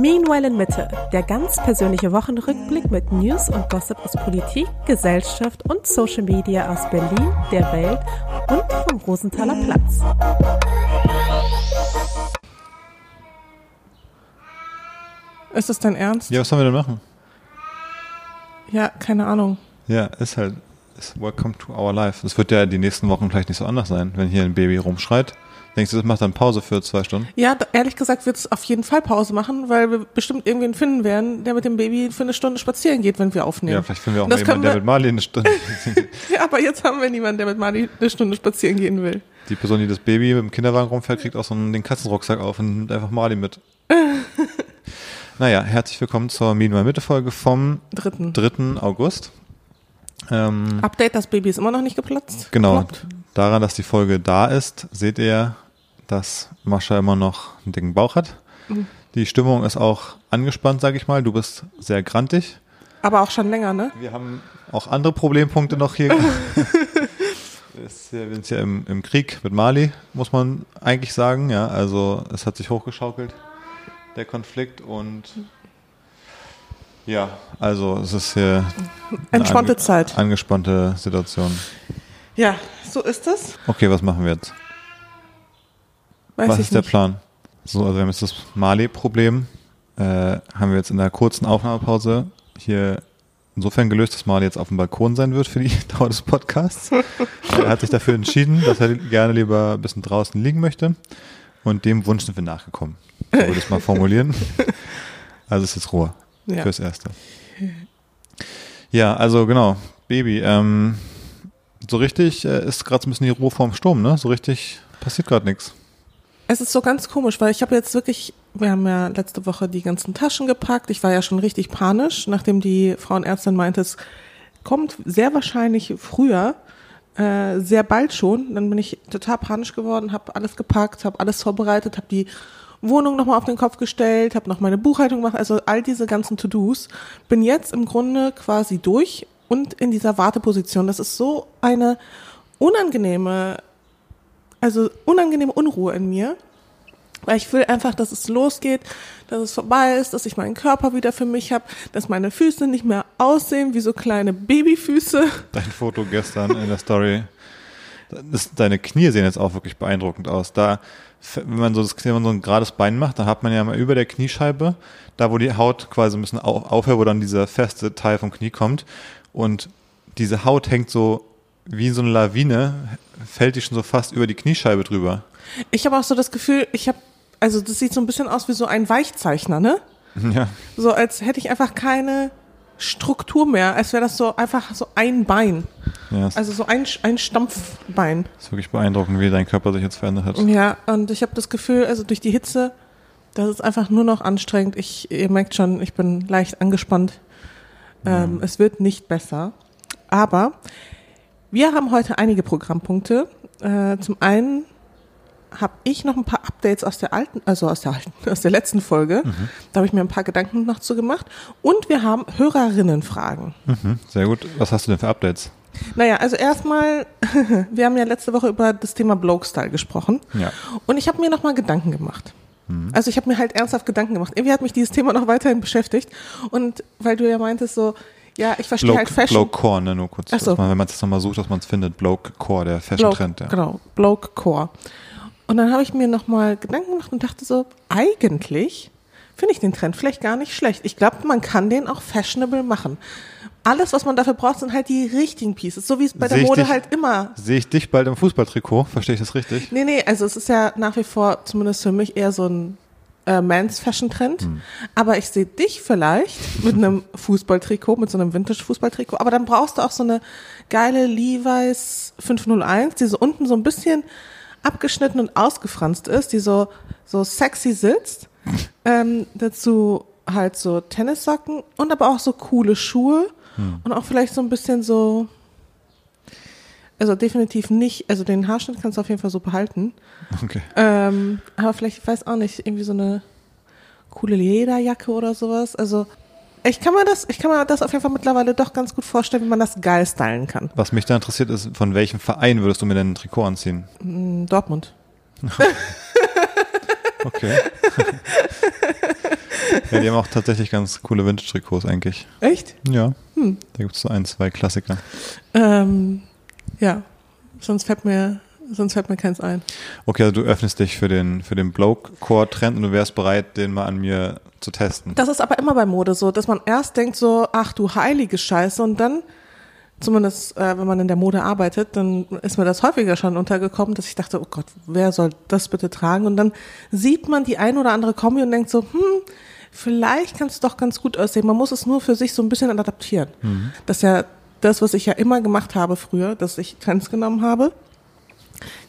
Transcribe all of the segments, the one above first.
Meanwhile in Mitte, der ganz persönliche Wochenrückblick mit News und Gossip aus Politik, Gesellschaft und Social Media aus Berlin, der Welt und vom Rosenthaler Platz. Ist das dein Ernst? Ja, was sollen wir denn machen? Ja, keine Ahnung. Ja, ist halt, ist welcome to our life. Das wird ja die nächsten Wochen vielleicht nicht so anders sein, wenn hier ein Baby rumschreit. Denkst du, das macht dann Pause für zwei Stunden? Ja, ehrlich gesagt wird es auf jeden Fall Pause machen, weil wir bestimmt irgendwen finden werden, der mit dem Baby für eine Stunde spazieren geht, wenn wir aufnehmen. Ja, vielleicht finden wir auch mal jemanden, der mit Marley eine Stunde. Ja, aber jetzt haben wir niemanden, der mit Mali eine Stunde spazieren gehen will. Die Person, die das Baby mit dem Kinderwagen rumfährt, kriegt auch so einen, den Katzenrucksack auf und nimmt einfach Marley mit. naja, herzlich willkommen zur Meanwhile Mitte Folge vom Dritten. 3. August. Ähm, Update, das Baby ist immer noch nicht geplatzt. genau, Geploppt. Daran, dass die Folge da ist, seht ihr, dass Mascha immer noch einen dicken Bauch hat. Mhm. Die Stimmung ist auch angespannt, sag ich mal. Du bist sehr grantig. Aber auch schon länger, ne? Wir haben auch andere Problempunkte noch hier. Wir sind ja im, im Krieg mit Mali, muss man eigentlich sagen. Ja, also es hat sich hochgeschaukelt, der Konflikt. Und ja, also es ist hier eine Entspannte ange- Zeit. angespannte Situation. Ja, so ist es. Okay, was machen wir jetzt? Weiß was ist der nicht. Plan? So, also wir haben jetzt das Mali-Problem. Äh, haben wir jetzt in der kurzen Aufnahmepause hier insofern gelöst, dass Mali jetzt auf dem Balkon sein wird für die Dauer des Podcasts. er hat sich dafür entschieden, dass er gerne lieber ein bisschen draußen liegen möchte. Und dem Wunsch sind wir nachgekommen. So würde ich es mal formulieren. Also ist jetzt Ruhe Ja. fürs Erste. Ja, also genau, Baby. Ähm, so richtig äh, ist gerade so ein bisschen die Ruhe vorm Sturm, ne? So richtig passiert gerade nichts. Es ist so ganz komisch, weil ich habe jetzt wirklich, wir haben ja letzte Woche die ganzen Taschen gepackt. Ich war ja schon richtig panisch, nachdem die Frauenärztin meinte, es kommt sehr wahrscheinlich früher, äh, sehr bald schon. Dann bin ich total panisch geworden, habe alles gepackt, habe alles vorbereitet, habe die Wohnung nochmal auf den Kopf gestellt, habe noch meine Buchhaltung gemacht, also all diese ganzen To-Dos. Bin jetzt im Grunde quasi durch und in dieser Warteposition. Das ist so eine unangenehme also unangenehme Unruhe in mir, weil ich will einfach, dass es losgeht, dass es vorbei ist, dass ich meinen Körper wieder für mich habe, dass meine Füße nicht mehr aussehen wie so kleine Babyfüße. Dein Foto gestern in der Story. Das, deine Knie sehen jetzt auch wirklich beeindruckend aus. Da, wenn man so, das, wenn man so ein gerades Bein macht, dann hat man ja mal über der Kniescheibe, da wo die Haut quasi ein bisschen au- aufhört, wo dann dieser feste Teil vom Knie kommt. Und diese Haut hängt so wie so eine Lawine, fällt die schon so fast über die Kniescheibe drüber. Ich habe auch so das Gefühl, ich habe, also das sieht so ein bisschen aus wie so ein Weichzeichner, ne? Ja, So als hätte ich einfach keine Struktur mehr, als wäre das so einfach so ein Bein, ja, es also so ein, ein Stampfbein. ist wirklich beeindruckend, wie dein Körper sich jetzt verändert hat. Ja, und ich habe das Gefühl, also durch die Hitze, das ist einfach nur noch anstrengend. Ich, ihr merkt schon, ich bin leicht angespannt. Ähm, Es wird nicht besser. Aber wir haben heute einige Programmpunkte. Äh, zum einen habe ich noch ein paar Updates aus der alten, also aus der alten, aus der letzten Folge. Da habe ich mir ein paar Gedanken noch zu gemacht. Und wir haben Hörerinnenfragen. Mhm, sehr gut. Was hast du denn für Updates? Naja, also erstmal, wir haben ja letzte Woche über das Thema Bloke-Style gesprochen. Ja. Und ich habe mir nochmal Gedanken gemacht. Also ich habe mir halt ernsthaft Gedanken gemacht. Irgendwie hat mich dieses Thema noch weiterhin beschäftigt. Und weil du ja meintest so, ja, ich verstehe Bloke, halt Fashion. Bloke Core, ne, nur kurz. So. man, wenn man es nochmal sucht, dass man es findet. Bloke Core, der Fashion-Trend, ja. Genau, Bloke Core. Und dann habe ich mir nochmal Gedanken gemacht und dachte so, eigentlich finde ich den Trend vielleicht gar nicht schlecht. Ich glaube, man kann den auch fashionable machen. Alles, was man dafür braucht, sind halt die richtigen Pieces. So wie es bei der Mode dich- halt immer Sehe ich dich bald im Fußballtrikot? Verstehe ich das richtig? Nee, nee, also es ist ja nach wie vor, zumindest für mich, eher so ein äh, Mans Fashion Trend. Hm. Aber ich sehe dich vielleicht mit einem Fußballtrikot, mit so einem Vintage-Fußballtrikot. Aber dann brauchst du auch so eine geile Levi's 501, die so unten so ein bisschen abgeschnitten und ausgefranst ist, die so, so sexy sitzt. ähm, dazu halt so Tennissocken und aber auch so coole Schuhe und auch vielleicht so ein bisschen so, also definitiv nicht, also den Haarschnitt kannst du auf jeden Fall so behalten. Okay. Ähm, aber vielleicht, ich weiß auch nicht, irgendwie so eine coole Lederjacke oder sowas. Also ich kann mir das, ich kann mir das auf jeden Fall mittlerweile doch ganz gut vorstellen, wie man das geil stylen kann. Was mich da interessiert ist, von welchem Verein würdest du mir denn ein Trikot anziehen? Hm, Dortmund. Okay. Ja, die haben auch tatsächlich ganz coole Vintage-Trikots eigentlich. Echt? Ja. Da gibt es so ein, zwei Klassiker. Ähm, ja, sonst fällt mir, sonst fällt mir keins ein. Okay, also du öffnest dich für den, für den Bloke-Core-Trend und du wärst bereit, den mal an mir zu testen. Das ist aber immer bei Mode so, dass man erst denkt so, ach du heilige Scheiße und dann, zumindest äh, wenn man in der Mode arbeitet, dann ist mir das häufiger schon untergekommen, dass ich dachte, oh Gott, wer soll das bitte tragen? Und dann sieht man die ein oder andere Kombi und denkt so, hm, vielleicht kann es doch ganz gut aussehen. Man muss es nur für sich so ein bisschen adaptieren. Das ist ja das, was ich ja immer gemacht habe früher, dass ich Trends genommen habe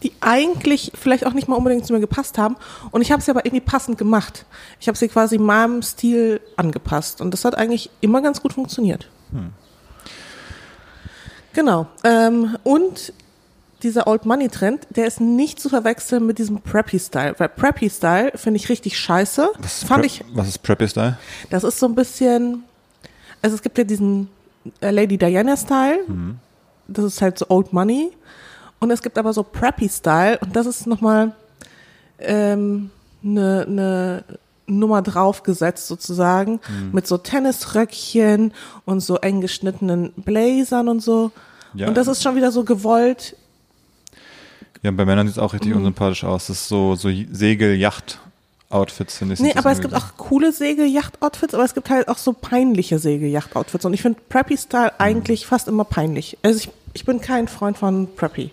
die eigentlich vielleicht auch nicht mal unbedingt zu mir gepasst haben. Und ich habe sie aber irgendwie passend gemacht. Ich habe sie quasi meinem Stil angepasst. Und das hat eigentlich immer ganz gut funktioniert. Genau. Ähm, und dieser Old Money Trend, der ist nicht zu verwechseln mit diesem Preppy Style. Weil Preppy Style finde ich richtig scheiße. Was ist, Fand Pre- ich, was ist Preppy-Style? das ist so ein bisschen, also es gibt ja diesen äh, Lady Diana Style. Das ist halt so Old Money. Und es gibt aber so Preppy Style und das ist nochmal ähm, eine ne Nummer draufgesetzt sozusagen mit so Tennisröckchen und so eng geschnittenen Blazern und so. Ja. Und das ist schon wieder so gewollt. Ja, bei Männern sieht es auch Mhm. richtig unsympathisch aus. Das ist so, so Segel-Yacht-Outfits, finde ich. Nee, aber es gibt auch coole Segelyacht-Outfits, aber es gibt halt auch so peinliche Segelyacht-Outfits. Und ich finde Preppy-Style eigentlich fast immer peinlich. Also ich, ich bin kein Freund von Preppy.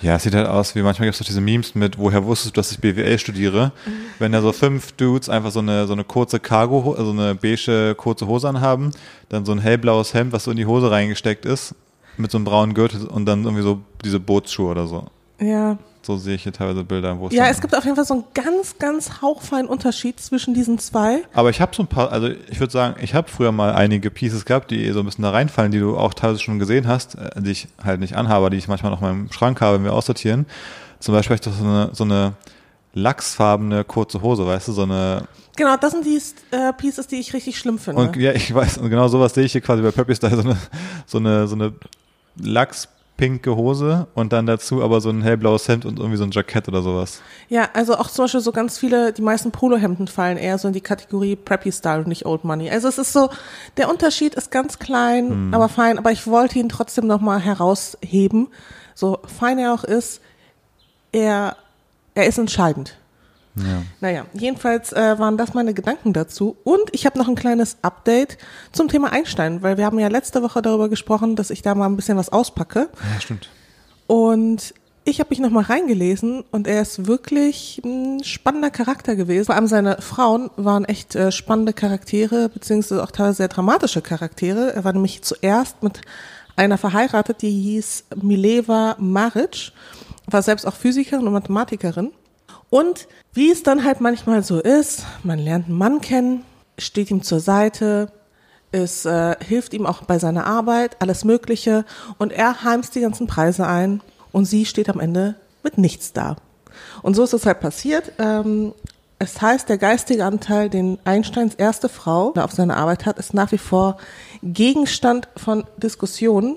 Ja, es sieht halt aus wie, manchmal gibt es doch diese Memes mit, woher wusstest du, dass ich BWL studiere? Mhm. Wenn da so fünf Dudes einfach so eine, so eine kurze Cargo, also eine beige kurze Hose anhaben, dann so ein hellblaues Hemd, was so in die Hose reingesteckt ist, mit so einem braunen Gürtel und dann irgendwie so diese Bootsschuhe oder so. Ja. So sehe ich hier teilweise Bilder, wo es Ja, es gibt auf jeden Fall so einen ganz, ganz hauchfeinen Unterschied zwischen diesen zwei. Aber ich habe so ein paar, also ich würde sagen, ich habe früher mal einige Pieces gehabt, die so ein bisschen da reinfallen, die du auch teilweise schon gesehen hast, äh, die ich halt nicht anhabe, die ich manchmal noch mal im Schrank habe, wenn wir aussortieren. Zum Beispiel habe ich doch so eine, so eine lachsfarbene kurze Hose, weißt du, so eine, Genau, das sind die äh, Pieces, die ich richtig schlimm finde. und ja, ich weiß, und genau sowas sehe ich hier quasi bei Peppy Style, so eine, so eine, so eine lachspinke Hose und dann dazu aber so ein hellblaues Hemd und irgendwie so ein Jackett oder sowas. ja, also auch zum Beispiel so ganz viele, die meisten Polohemden fallen eher so in die Kategorie Preppy Style und nicht Old Money. Also es ist so, der Unterschied ist ganz klein, aber fein, aber ich wollte ihn trotzdem nochmal herausheben. So fein er auch ist, er, er ist entscheidend. Ja. Naja, jedenfalls äh, waren das meine Gedanken dazu. Und ich habe noch ein kleines Update zum Thema Einstein, weil wir haben ja letzte Woche darüber gesprochen, dass ich da mal ein bisschen was auspacke. Ja, stimmt. Und ich habe mich nochmal reingelesen und er ist wirklich ein spannender Charakter gewesen. Vor allem seine Frauen waren echt äh, spannende Charaktere, beziehungsweise auch teilweise sehr dramatische Charaktere. Er war nämlich zuerst mit einer verheiratet, die hieß Mileva Maric, war selbst auch Physikerin und Mathematikerin. Und wie es dann halt manchmal so ist, man lernt einen Mann kennen, steht ihm zur Seite, es äh, hilft ihm auch bei seiner Arbeit, alles Mögliche. Und er heimst die ganzen Preise ein und sie steht am Ende mit nichts da. Und so ist es halt passiert. Ähm, es heißt, der geistige Anteil, den Einsteins erste Frau auf seiner Arbeit hat, ist nach wie vor Gegenstand von Diskussionen.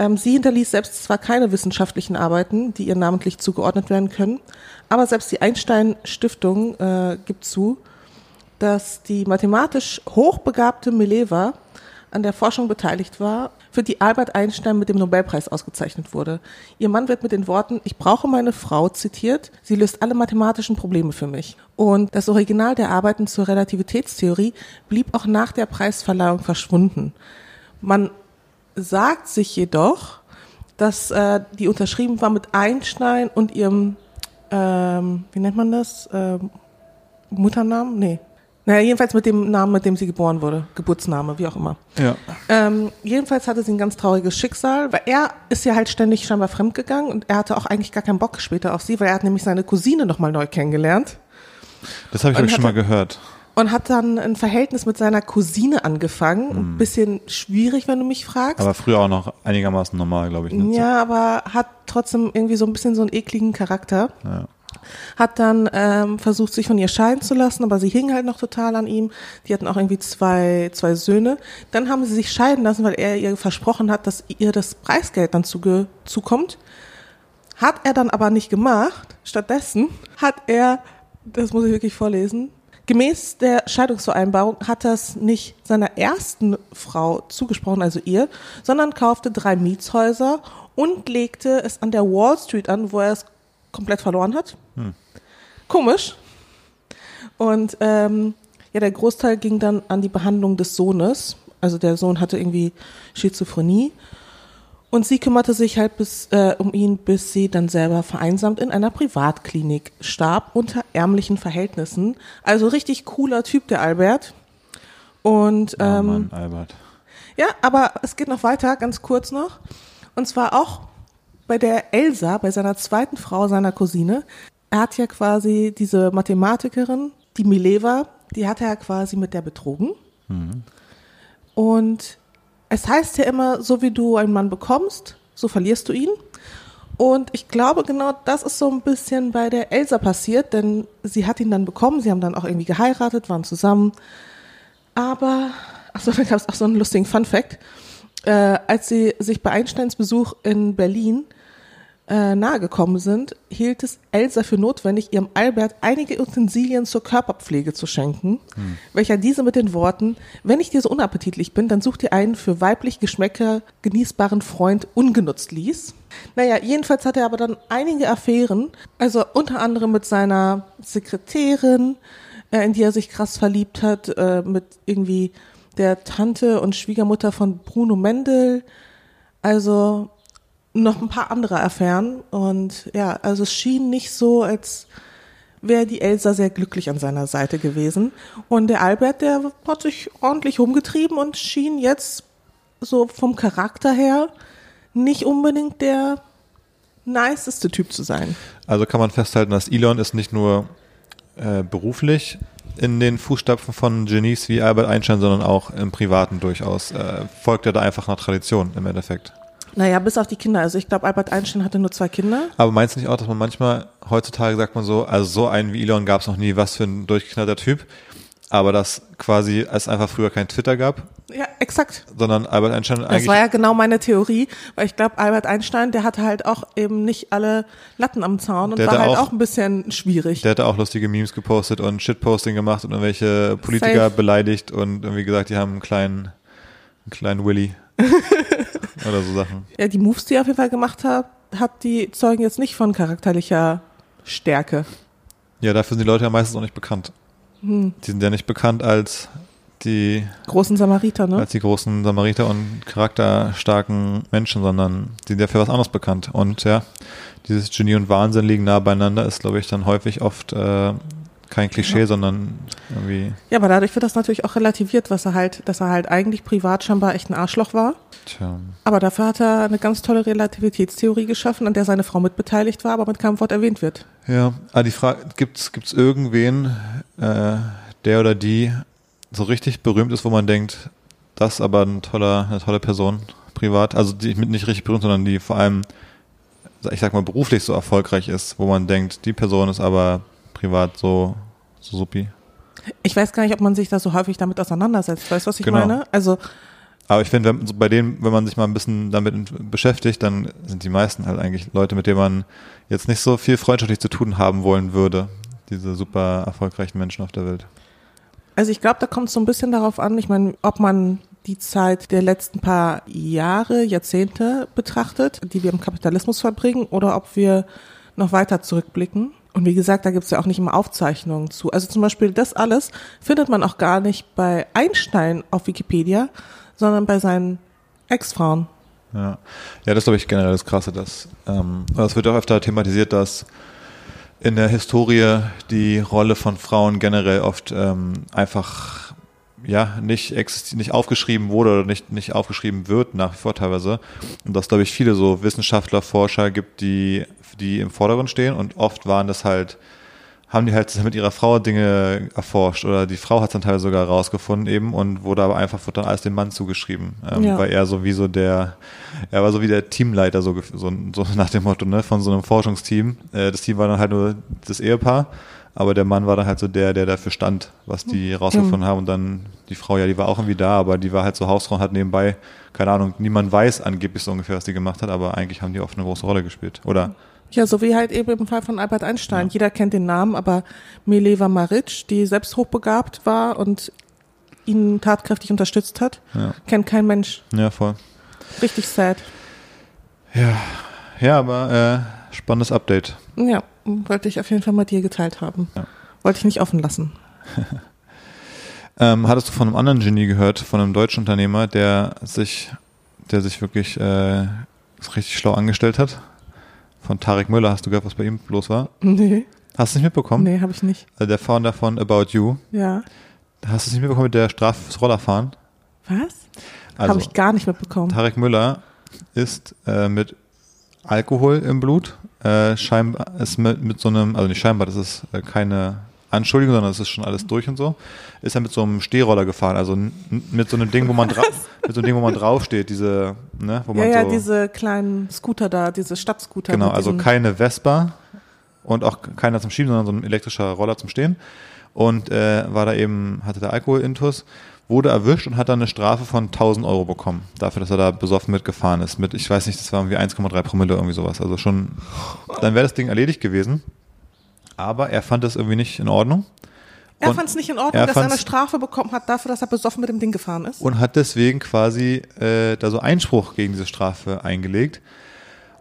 Ähm, sie hinterließ selbst zwar keine wissenschaftlichen Arbeiten, die ihr namentlich zugeordnet werden können, aber selbst die Einstein-Stiftung äh, gibt zu, dass die mathematisch hochbegabte Mileva an der Forschung beteiligt war, für die Albert Einstein mit dem Nobelpreis ausgezeichnet wurde. Ihr Mann wird mit den Worten, ich brauche meine Frau zitiert, sie löst alle mathematischen Probleme für mich. Und das Original der Arbeiten zur Relativitätstheorie blieb auch nach der Preisverleihung verschwunden. Man sagt sich jedoch, dass äh, die unterschrieben war mit Einstein und ihrem, ähm, wie nennt man das, ähm, Mutternamen? Nee. Naja, jedenfalls mit dem Namen, mit dem sie geboren wurde. Geburtsname, wie auch immer. Ja. Ähm, jedenfalls hatte sie ein ganz trauriges Schicksal, weil er ist ja halt ständig scheinbar fremdgegangen und er hatte auch eigentlich gar keinen Bock später auf sie, weil er hat nämlich seine Cousine nochmal neu kennengelernt Das habe ich, ich schon mal gehört. Und hat dann ein Verhältnis mit seiner Cousine angefangen. Ein bisschen schwierig, wenn du mich fragst. Aber früher auch noch einigermaßen normal, glaube ich. Ne? Ja, aber hat trotzdem irgendwie so ein bisschen so einen ekligen Charakter. Ja. Hat dann ähm, versucht, sich von ihr scheiden zu lassen, aber sie hing halt noch total an ihm. Die hatten auch irgendwie zwei, zwei Söhne. Dann haben sie sich scheiden lassen, weil er ihr versprochen hat, dass ihr das Preisgeld dann zuge zukommt. Hat er dann aber nicht gemacht. Stattdessen hat er, das muss ich wirklich vorlesen, Gemäß der Scheidungsvereinbarung hat das nicht seiner ersten Frau zugesprochen, also ihr, sondern kaufte drei Mietshäuser und legte es an der Wall Street an, wo er es komplett verloren hat. Hm. Komisch. Und ähm, ja, der Großteil ging dann an die Behandlung des Sohnes. Also der Sohn hatte irgendwie Schizophrenie und sie kümmerte sich halt bis, äh, um ihn, bis sie dann selber vereinsamt in einer Privatklinik starb, unter ärmlichen Verhältnissen. Also richtig cooler Typ, der Albert. Und ähm, Mann, Albert. ja, aber es geht noch weiter, ganz kurz noch. Und zwar auch bei der Elsa, bei seiner zweiten Frau, seiner Cousine. Er hat ja quasi diese Mathematikerin, die Mileva, die hat er ja quasi mit der betrogen. Und es heißt ja immer, so wie du einen Mann bekommst, so verlierst du ihn. Und ich glaube, genau das ist so ein bisschen bei der Elsa passiert, denn sie hat ihn dann bekommen, sie haben dann auch irgendwie geheiratet, waren zusammen. Aber, achso, dann gab es auch so einen lustigen Fun Fact. Äh, als sie sich bei Einsteins Besuch in Berlin äh, nahegekommen sind, hielt es Elsa für notwendig, ihrem Albert einige Utensilien zur Körperpflege zu schenken, welcher diese mit den Worten, wenn ich dir so unappetitlich bin, dann such dir einen für weiblich Geschmäcker genießbaren Freund ungenutzt ließ. Naja, jedenfalls hatte er aber dann einige Affären, also unter anderem mit seiner Sekretärin, äh, in die er sich krass verliebt hat, äh, mit irgendwie der Tante und Schwiegermutter von Bruno Mendel, also noch ein paar andere Affären und ja, also es schien nicht so, als wäre die Elsa sehr glücklich an seiner Seite gewesen und der Albert, der hat sich ordentlich rumgetrieben und schien jetzt so vom Charakter her nicht unbedingt der niceste Typ zu sein. Also kann man festhalten, dass Elon ist nicht nur äh, beruflich in den Fußstapfen von Genies wie Albert Einstein, sondern auch im Privaten durchaus. Äh, folgt er da einfach nach Tradition im Endeffekt. Naja, bis auf die Kinder. Also ich glaube, Albert Einstein hatte nur zwei Kinder. Aber meinst du nicht auch, dass man manchmal, heutzutage sagt man so, also so einen wie Elon gab es noch nie, was für ein durchgeknallter Typ. Aber dass quasi es einfach früher kein Twitter gab, Ja, exakt. sondern Albert Einstein Das eigentlich war ja genau meine Theorie, weil ich glaube, Albert Einstein, der hatte halt auch eben nicht alle Latten am Zaun und war halt auch- auch, ein bisschen schwierig. Der hatte auch lustige Memes gepostet und Shitposting gemacht und irgendwelche Politiker Safe. beleidigt und irgendwie gesagt, die haben einen kleinen, einen kleinen Willy. Oder so Sachen. Ja, die Moves, die er auf jeden Fall gemacht hat, hat die zeugen jetzt nicht von charakterlicher Stärke. Ja, dafür sind die Leute ja meistens auch nicht bekannt. Hm. Die sind ja nicht bekannt als die, Großen Samariter, ne? als die großen Samariter und charakterstarken Menschen, sondern die sind ja für was anderes bekannt. Und ja, dieses Genie und Wahnsinn liegen nah beieinander, ist, glaube ich, dann häufig oft äh, kein Klischee, sondern irgendwie, Ja, aber dadurch wird das natürlich auch relativiert, was er halt, dass er halt eigentlich privat scheinbar echt ein Arschloch war. tja, Aber dafür hat er eine ganz tolle Relativitätstheorie geschaffen, an der seine Frau mitbeteiligt war, aber mit keinem Wort erwähnt wird. Ja, ah, die Frage, gibt's gibt's irgendwen, äh, der oder die so richtig berühmt ist, wo man denkt, das ist aber ein toller, eine tolle Person, privat, also die mit nicht richtig berühmt, sondern die vor allem, ich sag mal, beruflich so erfolgreich ist, wo man denkt, die Person ist aber privat so, so supi. Ich weiß gar nicht, ob man sich da so häufig damit auseinandersetzt. Weißt du, was ich Genau. meine? Also, Aber ich finde, bei denen, wenn man sich mal ein bisschen damit beschäftigt, dann sind die meisten halt eigentlich Leute, mit denen man jetzt nicht so viel freundschaftlich zu tun haben wollen würde. Diese super erfolgreichen Menschen auf der Welt. Also ich glaube, da kommt es so ein bisschen darauf an, ich meine, ob man die Zeit der letzten paar Jahre, Jahrzehnte betrachtet, die wir im Kapitalismus verbringen, oder ob wir noch weiter zurückblicken. Und wie gesagt, da gibt es ja auch nicht immer Aufzeichnungen zu. Also zum Beispiel das alles findet man auch gar nicht bei Einstein auf Wikipedia, sondern bei seinen Ex-Frauen. Ja, ja das glaube ich generell das Krasse. Dass, ähm, es wird auch öfter thematisiert, dass in der Historie die Rolle von Frauen generell oft ähm, einfach ja nicht nicht aufgeschrieben wurde oder nicht nicht aufgeschrieben wird nach wie vor teilweise und dass glaube ich viele so Wissenschaftler Forscher gibt die die im Vordergrund stehen und oft waren das halt haben die halt mit ihrer Frau Dinge erforscht oder die Frau hat es dann teilweise sogar rausgefunden eben und wurde aber einfach wird dann alles dem Mann zugeschrieben, ähm, Ja. weil er so wie so der, er war so wie der Teamleiter so, so, so nach dem Motto ne von so einem Forschungsteam. Äh, das Team war dann halt nur das Ehepaar, aber der Mann war dann halt so der, der dafür stand, was die rausgefunden haben und dann die Frau ja, die war auch irgendwie da, aber die war halt so Hausfrau und hat nebenbei keine Ahnung, niemand weiß angeblich so ungefähr, was die gemacht hat, aber eigentlich haben die oft eine große Rolle gespielt oder Ja, so wie halt eben im Fall von Albert Einstein. Ja. Jeder kennt den Namen, aber Mileva Maric, die selbst hochbegabt war und ihn tatkräftig unterstützt hat, Ja, kennt kein Mensch. ja voll. Richtig sad. Ja, ja aber äh, spannendes Update. Ja, wollte ich auf jeden Fall mal dir geteilt haben. Ja. Wollte ich nicht offen lassen. Ähm, hattest du von einem anderen Genie gehört, von einem deutschen Unternehmer, der sich, der sich wirklich äh, richtig schlau angestellt hat? Von Tarek Müller, hast du gehört, was bei ihm los war? Nee, Hast du nicht mitbekommen? nee, habe ich nicht. Also der Founder von About You. Ja. Hast du es nicht mitbekommen mit der Strafe fürs Rollerfahren? Was? Also, habe ich gar nicht mitbekommen. Tarek Müller ist äh, mit Alkohol im Blut, äh, scheinbar ist mit, mit so einem, also nicht scheinbar, das ist äh, keine Anschuldigung, sondern es ist schon alles durch und so, ist er mit so einem Stehroller gefahren, also mit so einem Ding, wo man dra mit so einem Ding, wo man draufsteht, diese, ne, wo Ja, man ja, so, diese kleinen Scooter da, diese Stadtscooter. genau, also keine Vespa und auch keiner zum Schieben, sondern so ein elektrischer Roller zum Stehen. Und äh, war da eben, hatte der Alkoholintus, wurde erwischt und hat dann eine Strafe von 1000 Euro bekommen, dafür, dass er da besoffen mitgefahren ist. Mit, ich weiß nicht, das war irgendwie 1,3 Promille, irgendwie sowas. Also schon, dann wäre das Ding erledigt gewesen. Aber er fand das irgendwie nicht in Ordnung Er fand es nicht in er Ordnung, dass er eine Strafe bekommen hat dafür, dass er besoffen mit dem Ding gefahren ist. und hat deswegen quasi äh, da so Einspruch gegen diese Strafe eingelegt.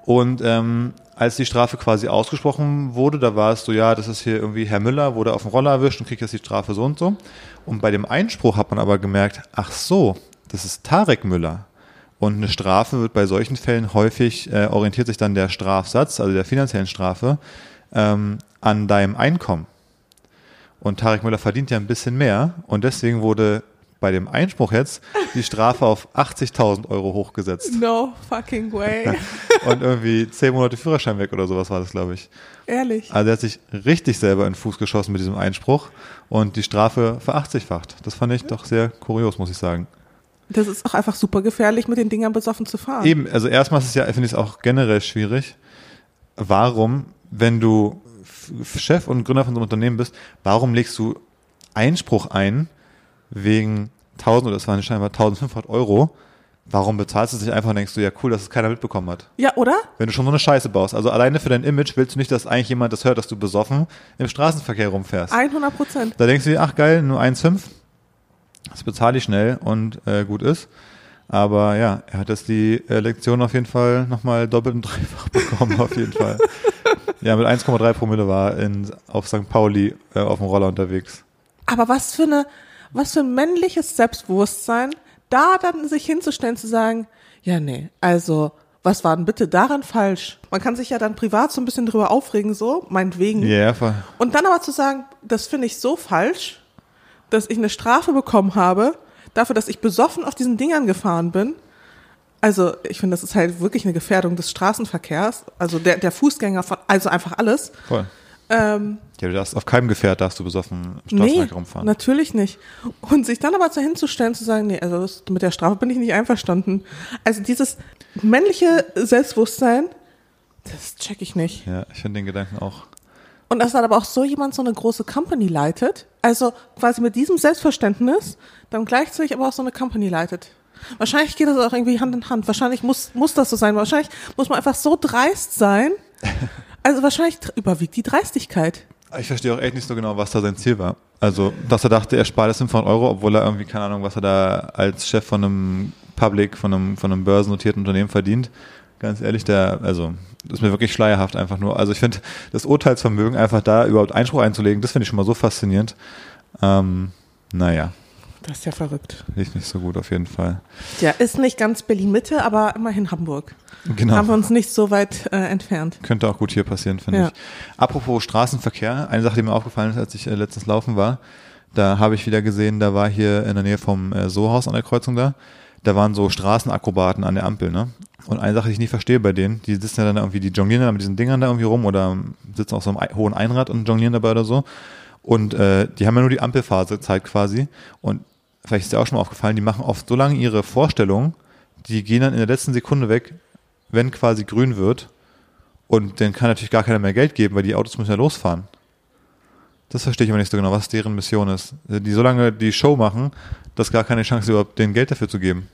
Und ähm, als die Strafe quasi ausgesprochen wurde, da war es so, ja, das ist hier irgendwie Herr Müller, wurde auf dem Roller erwischt und kriegt jetzt die Strafe so und so. Und bei dem Einspruch hat man aber gemerkt, ach so, das ist Tarek Müller. Und eine Strafe wird bei solchen Fällen häufig, äh, orientiert sich dann der Strafsatz, also der finanziellen Strafe, ähm, an deinem Einkommen. Und Tarek Müller verdient ja ein bisschen mehr und deswegen wurde bei dem Einspruch jetzt die Strafe auf 80.000 Euro hochgesetzt. No fucking way. Und irgendwie 10 Monate Führerschein weg oder sowas war das, glaube ich. Ehrlich. Also er hat sich richtig selber in den Fuß geschossen mit diesem Einspruch und die Strafe verachtzigfacht. Das fand ich doch sehr kurios, muss ich sagen. Das ist auch einfach super gefährlich, mit den Dingern besoffen zu fahren. Eben, also erstmal ist es ja, finde ich es auch generell schwierig. Warum, wenn du Chef und Gründer von so einem Unternehmen bist, warum legst du Einspruch ein wegen 1000 oder es waren scheinbar 1500 Euro? Warum bezahlst du es nicht einfach und denkst du, ja cool, dass es keiner mitbekommen hat? Ja, oder? Wenn du schon so eine Scheiße baust. Also alleine für dein Image willst du nicht, dass eigentlich jemand das hört, dass du besoffen im Straßenverkehr rumfährst. 100 Prozent. Da denkst du dir, ach geil, nur 1,5. Das bezahle ich schnell und äh, gut ist. Aber ja, er hat jetzt die äh, Lektion auf jeden Fall nochmal doppelt und dreifach bekommen, auf jeden Fall. Ja, mit 1,3 Promille war in, auf St. Pauli äh, auf dem Roller unterwegs. Aber was für eine, was für ein männliches Selbstbewusstsein, da dann sich hinzustellen, zu sagen, ja, nee, also, was war denn bitte daran falsch? Man kann sich ja dann privat so ein bisschen drüber aufregen, so, meinetwegen. Ja, voll. Und dann aber zu sagen, das finde ich so falsch, dass ich eine Strafe bekommen habe, dafür, dass ich besoffen auf diesen Dingern gefahren bin. Also, ich finde, das ist halt wirklich eine Gefährdung des Straßenverkehrs, also der, der Fußgänger von, also einfach alles. voll. Ähm, Ja, du darfst auf keinem Gefährt darfst du besoffen im nee, Straßenverkehr rumfahren. natürlich nicht. Und sich dann aber so hinzustellen, zu sagen, nee, also mit der Strafe bin ich nicht einverstanden. Also dieses männliche Selbstbewusstsein, das check ich nicht. Ja, ich finde den Gedanken auch. Und dass dann aber auch so jemand so eine große Company leitet, also quasi mit diesem Selbstverständnis, dann gleichzeitig aber auch so eine Company leitet. Wahrscheinlich geht das auch irgendwie Hand in Hand. Wahrscheinlich muss, muss das so sein. Wahrscheinlich muss man einfach so dreist sein. Also wahrscheinlich überwiegt die Dreistigkeit. Ich verstehe auch echt nicht so genau, was da sein Ziel war. Also, dass er dachte, er spart jetzt 500 Euro, obwohl er irgendwie, keine Ahnung, was er da als Chef von einem Public, von einem, von einem börsennotierten Unternehmen verdient. Ganz ehrlich, der, also, das ist mir wirklich schleierhaft einfach nur. Also, ich finde, das Urteilsvermögen, einfach da überhaupt Einspruch einzulegen, das finde ich schon mal so faszinierend. Ähm, naja, Das ist ja verrückt. lief nicht so gut auf jeden Fall. Ja, ist nicht ganz Berlin-Mitte, aber immerhin Hamburg. Genau. Haben wir uns nicht so weit äh, entfernt. Könnte auch gut hier passieren, finde Ja. ich. Apropos Straßenverkehr, eine Sache, die mir aufgefallen ist, als ich äh, letztens laufen war, da habe ich wieder gesehen, da war hier in der Nähe vom äh, Sohaus an der Kreuzung da, da waren so Straßenakrobaten an der Ampel, ne? Und eine Sache, die ich nicht verstehe bei denen, die sitzen ja dann irgendwie, die jonglieren dann mit diesen Dingern da irgendwie rum oder sitzen auf so einem Ei- hohen Einrad und jonglieren dabei oder so. Und äh, die haben ja nur die Ampelphase Zeit quasi. Und vielleicht ist dir auch schon mal aufgefallen, die machen oft so lange ihre Vorstellung, die gehen dann in der letzten Sekunde weg, wenn quasi grün wird. Und dann kann natürlich gar keiner mehr Geld geben, weil die Autos müssen ja losfahren. Das verstehe ich aber nicht so genau, was deren Mission ist. Die so lange die Show machen, dass gar keine Chance überhaupt denen Geld dafür zu geben.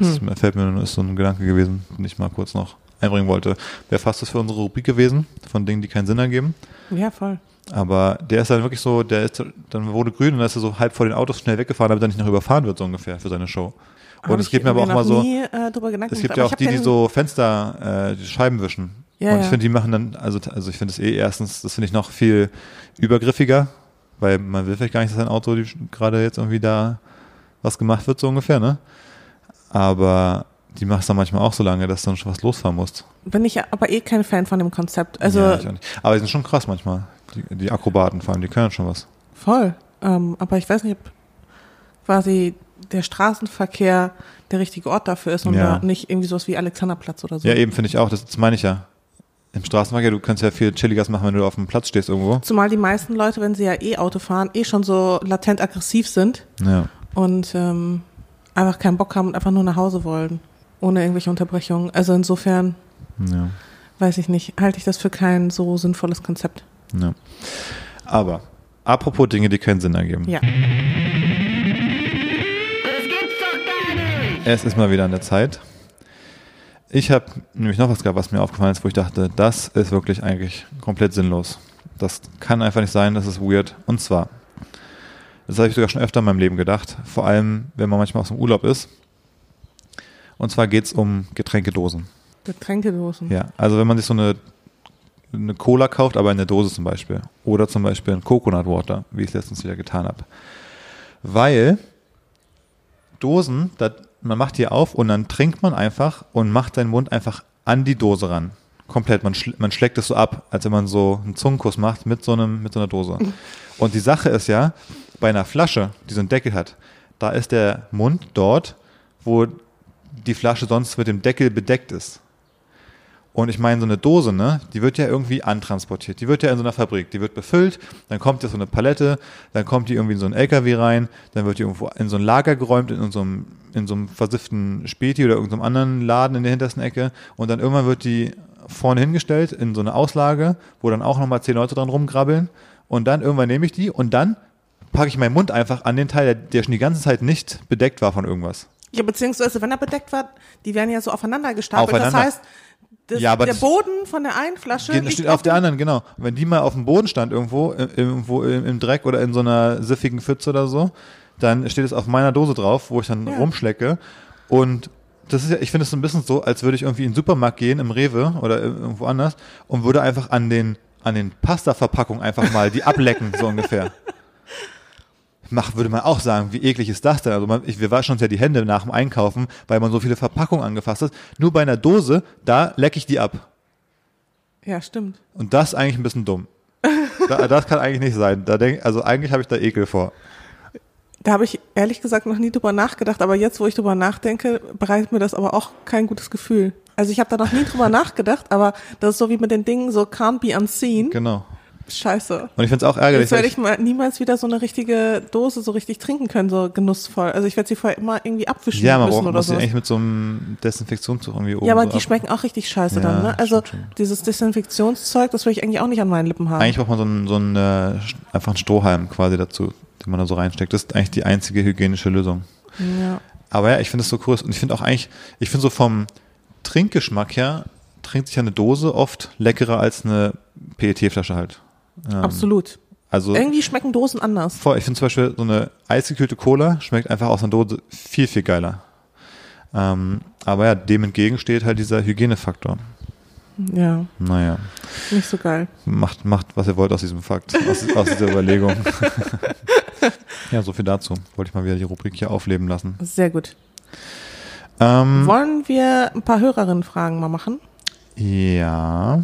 Das fällt mir, ist so ein Gedanke gewesen, den ich mal kurz noch einbringen wollte. Wäre fast das für unsere Rubrik gewesen, von Dingen, die keinen Sinn ergeben. Ja, voll. Aber der ist dann wirklich so, der ist, dann wurde grün und dann ist er so halb vor den Autos schnell weggefahren, damit er nicht noch überfahren wird, so ungefähr, für seine Show. Und Hab es geht mir aber auch mal so, Nie, äh, es gibt ja auch die, die so Fenster, äh, die Scheiben wischen. Ja, und ich ja. finde, die machen dann, also, also ich finde es eh erstens, das finde ich noch viel übergriffiger, weil man will vielleicht gar nicht, dass ein Auto gerade jetzt irgendwie da was gemacht wird, so ungefähr, ne? Aber die machst dann manchmal auch so lange, dass du dann schon was losfahren musst. Bin ich aber eh kein Fan von dem Konzept. Also ja, ich auch nicht. Aber die sind schon krass manchmal. Die, die Akrobaten vor allem, die können schon was. voll. Ähm, aber ich weiß nicht, ob quasi der Straßenverkehr der richtige Ort dafür ist und Ja. nicht irgendwie sowas wie Alexanderplatz oder so. Ja, eben finde ich auch, das, das meine ich ja. Im Straßenverkehr, du kannst ja viel Chilliges machen, wenn du auf dem Platz stehst irgendwo. Zumal die meisten Leute, wenn sie ja eh Auto fahren, eh schon so latent aggressiv sind Ja. und ähm, einfach keinen Bock haben und einfach nur nach Hause wollen. Ohne irgendwelche Unterbrechungen. Also insofern, Ja. weiß ich nicht, halte ich das für kein so sinnvolles Konzept. ja. Aber, apropos Dinge, die keinen Sinn ergeben. Ja. Es ist mal wieder an der Zeit. Ich habe nämlich noch was gehabt, was mir aufgefallen ist, wo ich dachte, das ist wirklich eigentlich komplett sinnlos. Das kann einfach nicht sein, das ist weird. Und zwar, das habe ich sogar schon öfter in meinem Leben gedacht, vor allem, wenn man manchmal aus dem Urlaub ist. Und zwar geht es um Getränkedosen. Getränkedosen. Ja, also wenn man sich so eine, eine Cola kauft, aber in der Dose zum Beispiel. Oder zum Beispiel ein Coconut Water, wie ich es letztens wieder getan habe. Weil Dosen, da, man macht die auf und dann trinkt man einfach und macht seinen Mund einfach an die Dose ran. Komplett. Man, schl man schlägt es so ab, als wenn man so einen Zungenkuss macht mit so, einem, mit so einer Dose. Und die Sache ist ja, bei einer Flasche, die so einen Deckel hat, da ist der Mund dort, wo die Flasche sonst mit dem Deckel bedeckt ist. Und ich meine, so eine Dose, ne, die wird ja irgendwie antransportiert. Die wird ja in so einer Fabrik, die wird befüllt, dann kommt jetzt so eine Palette, dann kommt die irgendwie in so einen LKW rein, dann wird die irgendwo in so ein Lager geräumt, in so einem, in so einem versifften Späti oder irgendeinem anderen Laden in der hintersten Ecke und dann irgendwann wird die vorne hingestellt in so eine Auslage, wo dann auch nochmal zehn Leute dran rumgrabbeln und dann irgendwann nehme ich die und dann packe ich meinen Mund einfach an den Teil, der schon die ganze Zeit nicht bedeckt war von irgendwas. Ja, beziehungsweise wenn er bedeckt war, die werden ja so aufeinander gestapelt. Aufeinander. Das heißt, das, Ja, aber der Boden von der einen Flasche steht auf der anderen, genau. Wenn die mal auf dem Boden stand irgendwo, im- irgendwo im, im Dreck oder in so einer siffigen Pfütze oder so, dann steht es auf meiner Dose drauf, wo ich dann Ja. rumschlecke. Und das ist ja, ich finde es so ein bisschen so, als würde ich irgendwie in den Supermarkt gehen, im Rewe oder irgendwo anders und würde einfach an den, an den Pasta-Verpackungen einfach mal die ablecken, so ungefähr. Mach, würde man auch sagen, wie eklig ist das denn? Also man, ich, wir waschen uns ja die Hände nach dem Einkaufen, weil man so viele Verpackungen angefasst hat. Nur bei einer Dose, da lecke ich die ab. Ja, stimmt. Und das ist eigentlich ein bisschen dumm. Da, das kann eigentlich nicht sein. Da denk, also eigentlich habe ich da Ekel vor. Da habe ich ehrlich gesagt noch nie drüber nachgedacht, aber jetzt, wo ich drüber nachdenke, bereitet mir das aber auch kein gutes Gefühl. Also ich habe da noch nie drüber nachgedacht, aber das ist so wie mit den Dingen so can't be unseen. Genau. Scheiße. Und ich finde es auch ärgerlich. Jetzt werde ich mal niemals wieder so eine richtige Dose so richtig trinken können, so genussvoll. Also ich werde sie vorher immer irgendwie abwischen ja, man müssen braucht, oder so. eigentlich mit so einem Desinfektionstuch irgendwie oben Ja, aber so die ab- schmecken auch richtig scheiße Ja, dann, ne? Also stimmt schon. dieses Desinfektionszeug, das will ich eigentlich auch nicht an meinen Lippen haben. Eigentlich braucht man so einen, so einen äh, einfach einen Strohhalm quasi dazu, den man da so reinsteckt. Das ist eigentlich die einzige hygienische Lösung. ja. Aber ja, ich finde es so cool. Und ich finde auch eigentlich, ich finde so vom Trinkgeschmack her, trinkt sich eine Dose oft leckerer als eine PET-Flasche halt. Ähm, Absolut. Also Irgendwie schmecken Dosen anders. Voll, ich finde zum Beispiel so eine eisgekühlte Cola schmeckt einfach aus einer Dose viel, viel geiler. Ähm, aber ja, dem entgegen steht halt dieser Hygienefaktor. Ja, Naja, nicht so geil. macht, macht, was ihr wollt aus diesem Fakt, aus, aus dieser Überlegung. ja, so viel dazu. Wollte ich mal wieder die Rubrik hier aufleben lassen. Sehr gut. Ähm, Wollen wir ein paar Hörerinnenfragen mal machen? ja.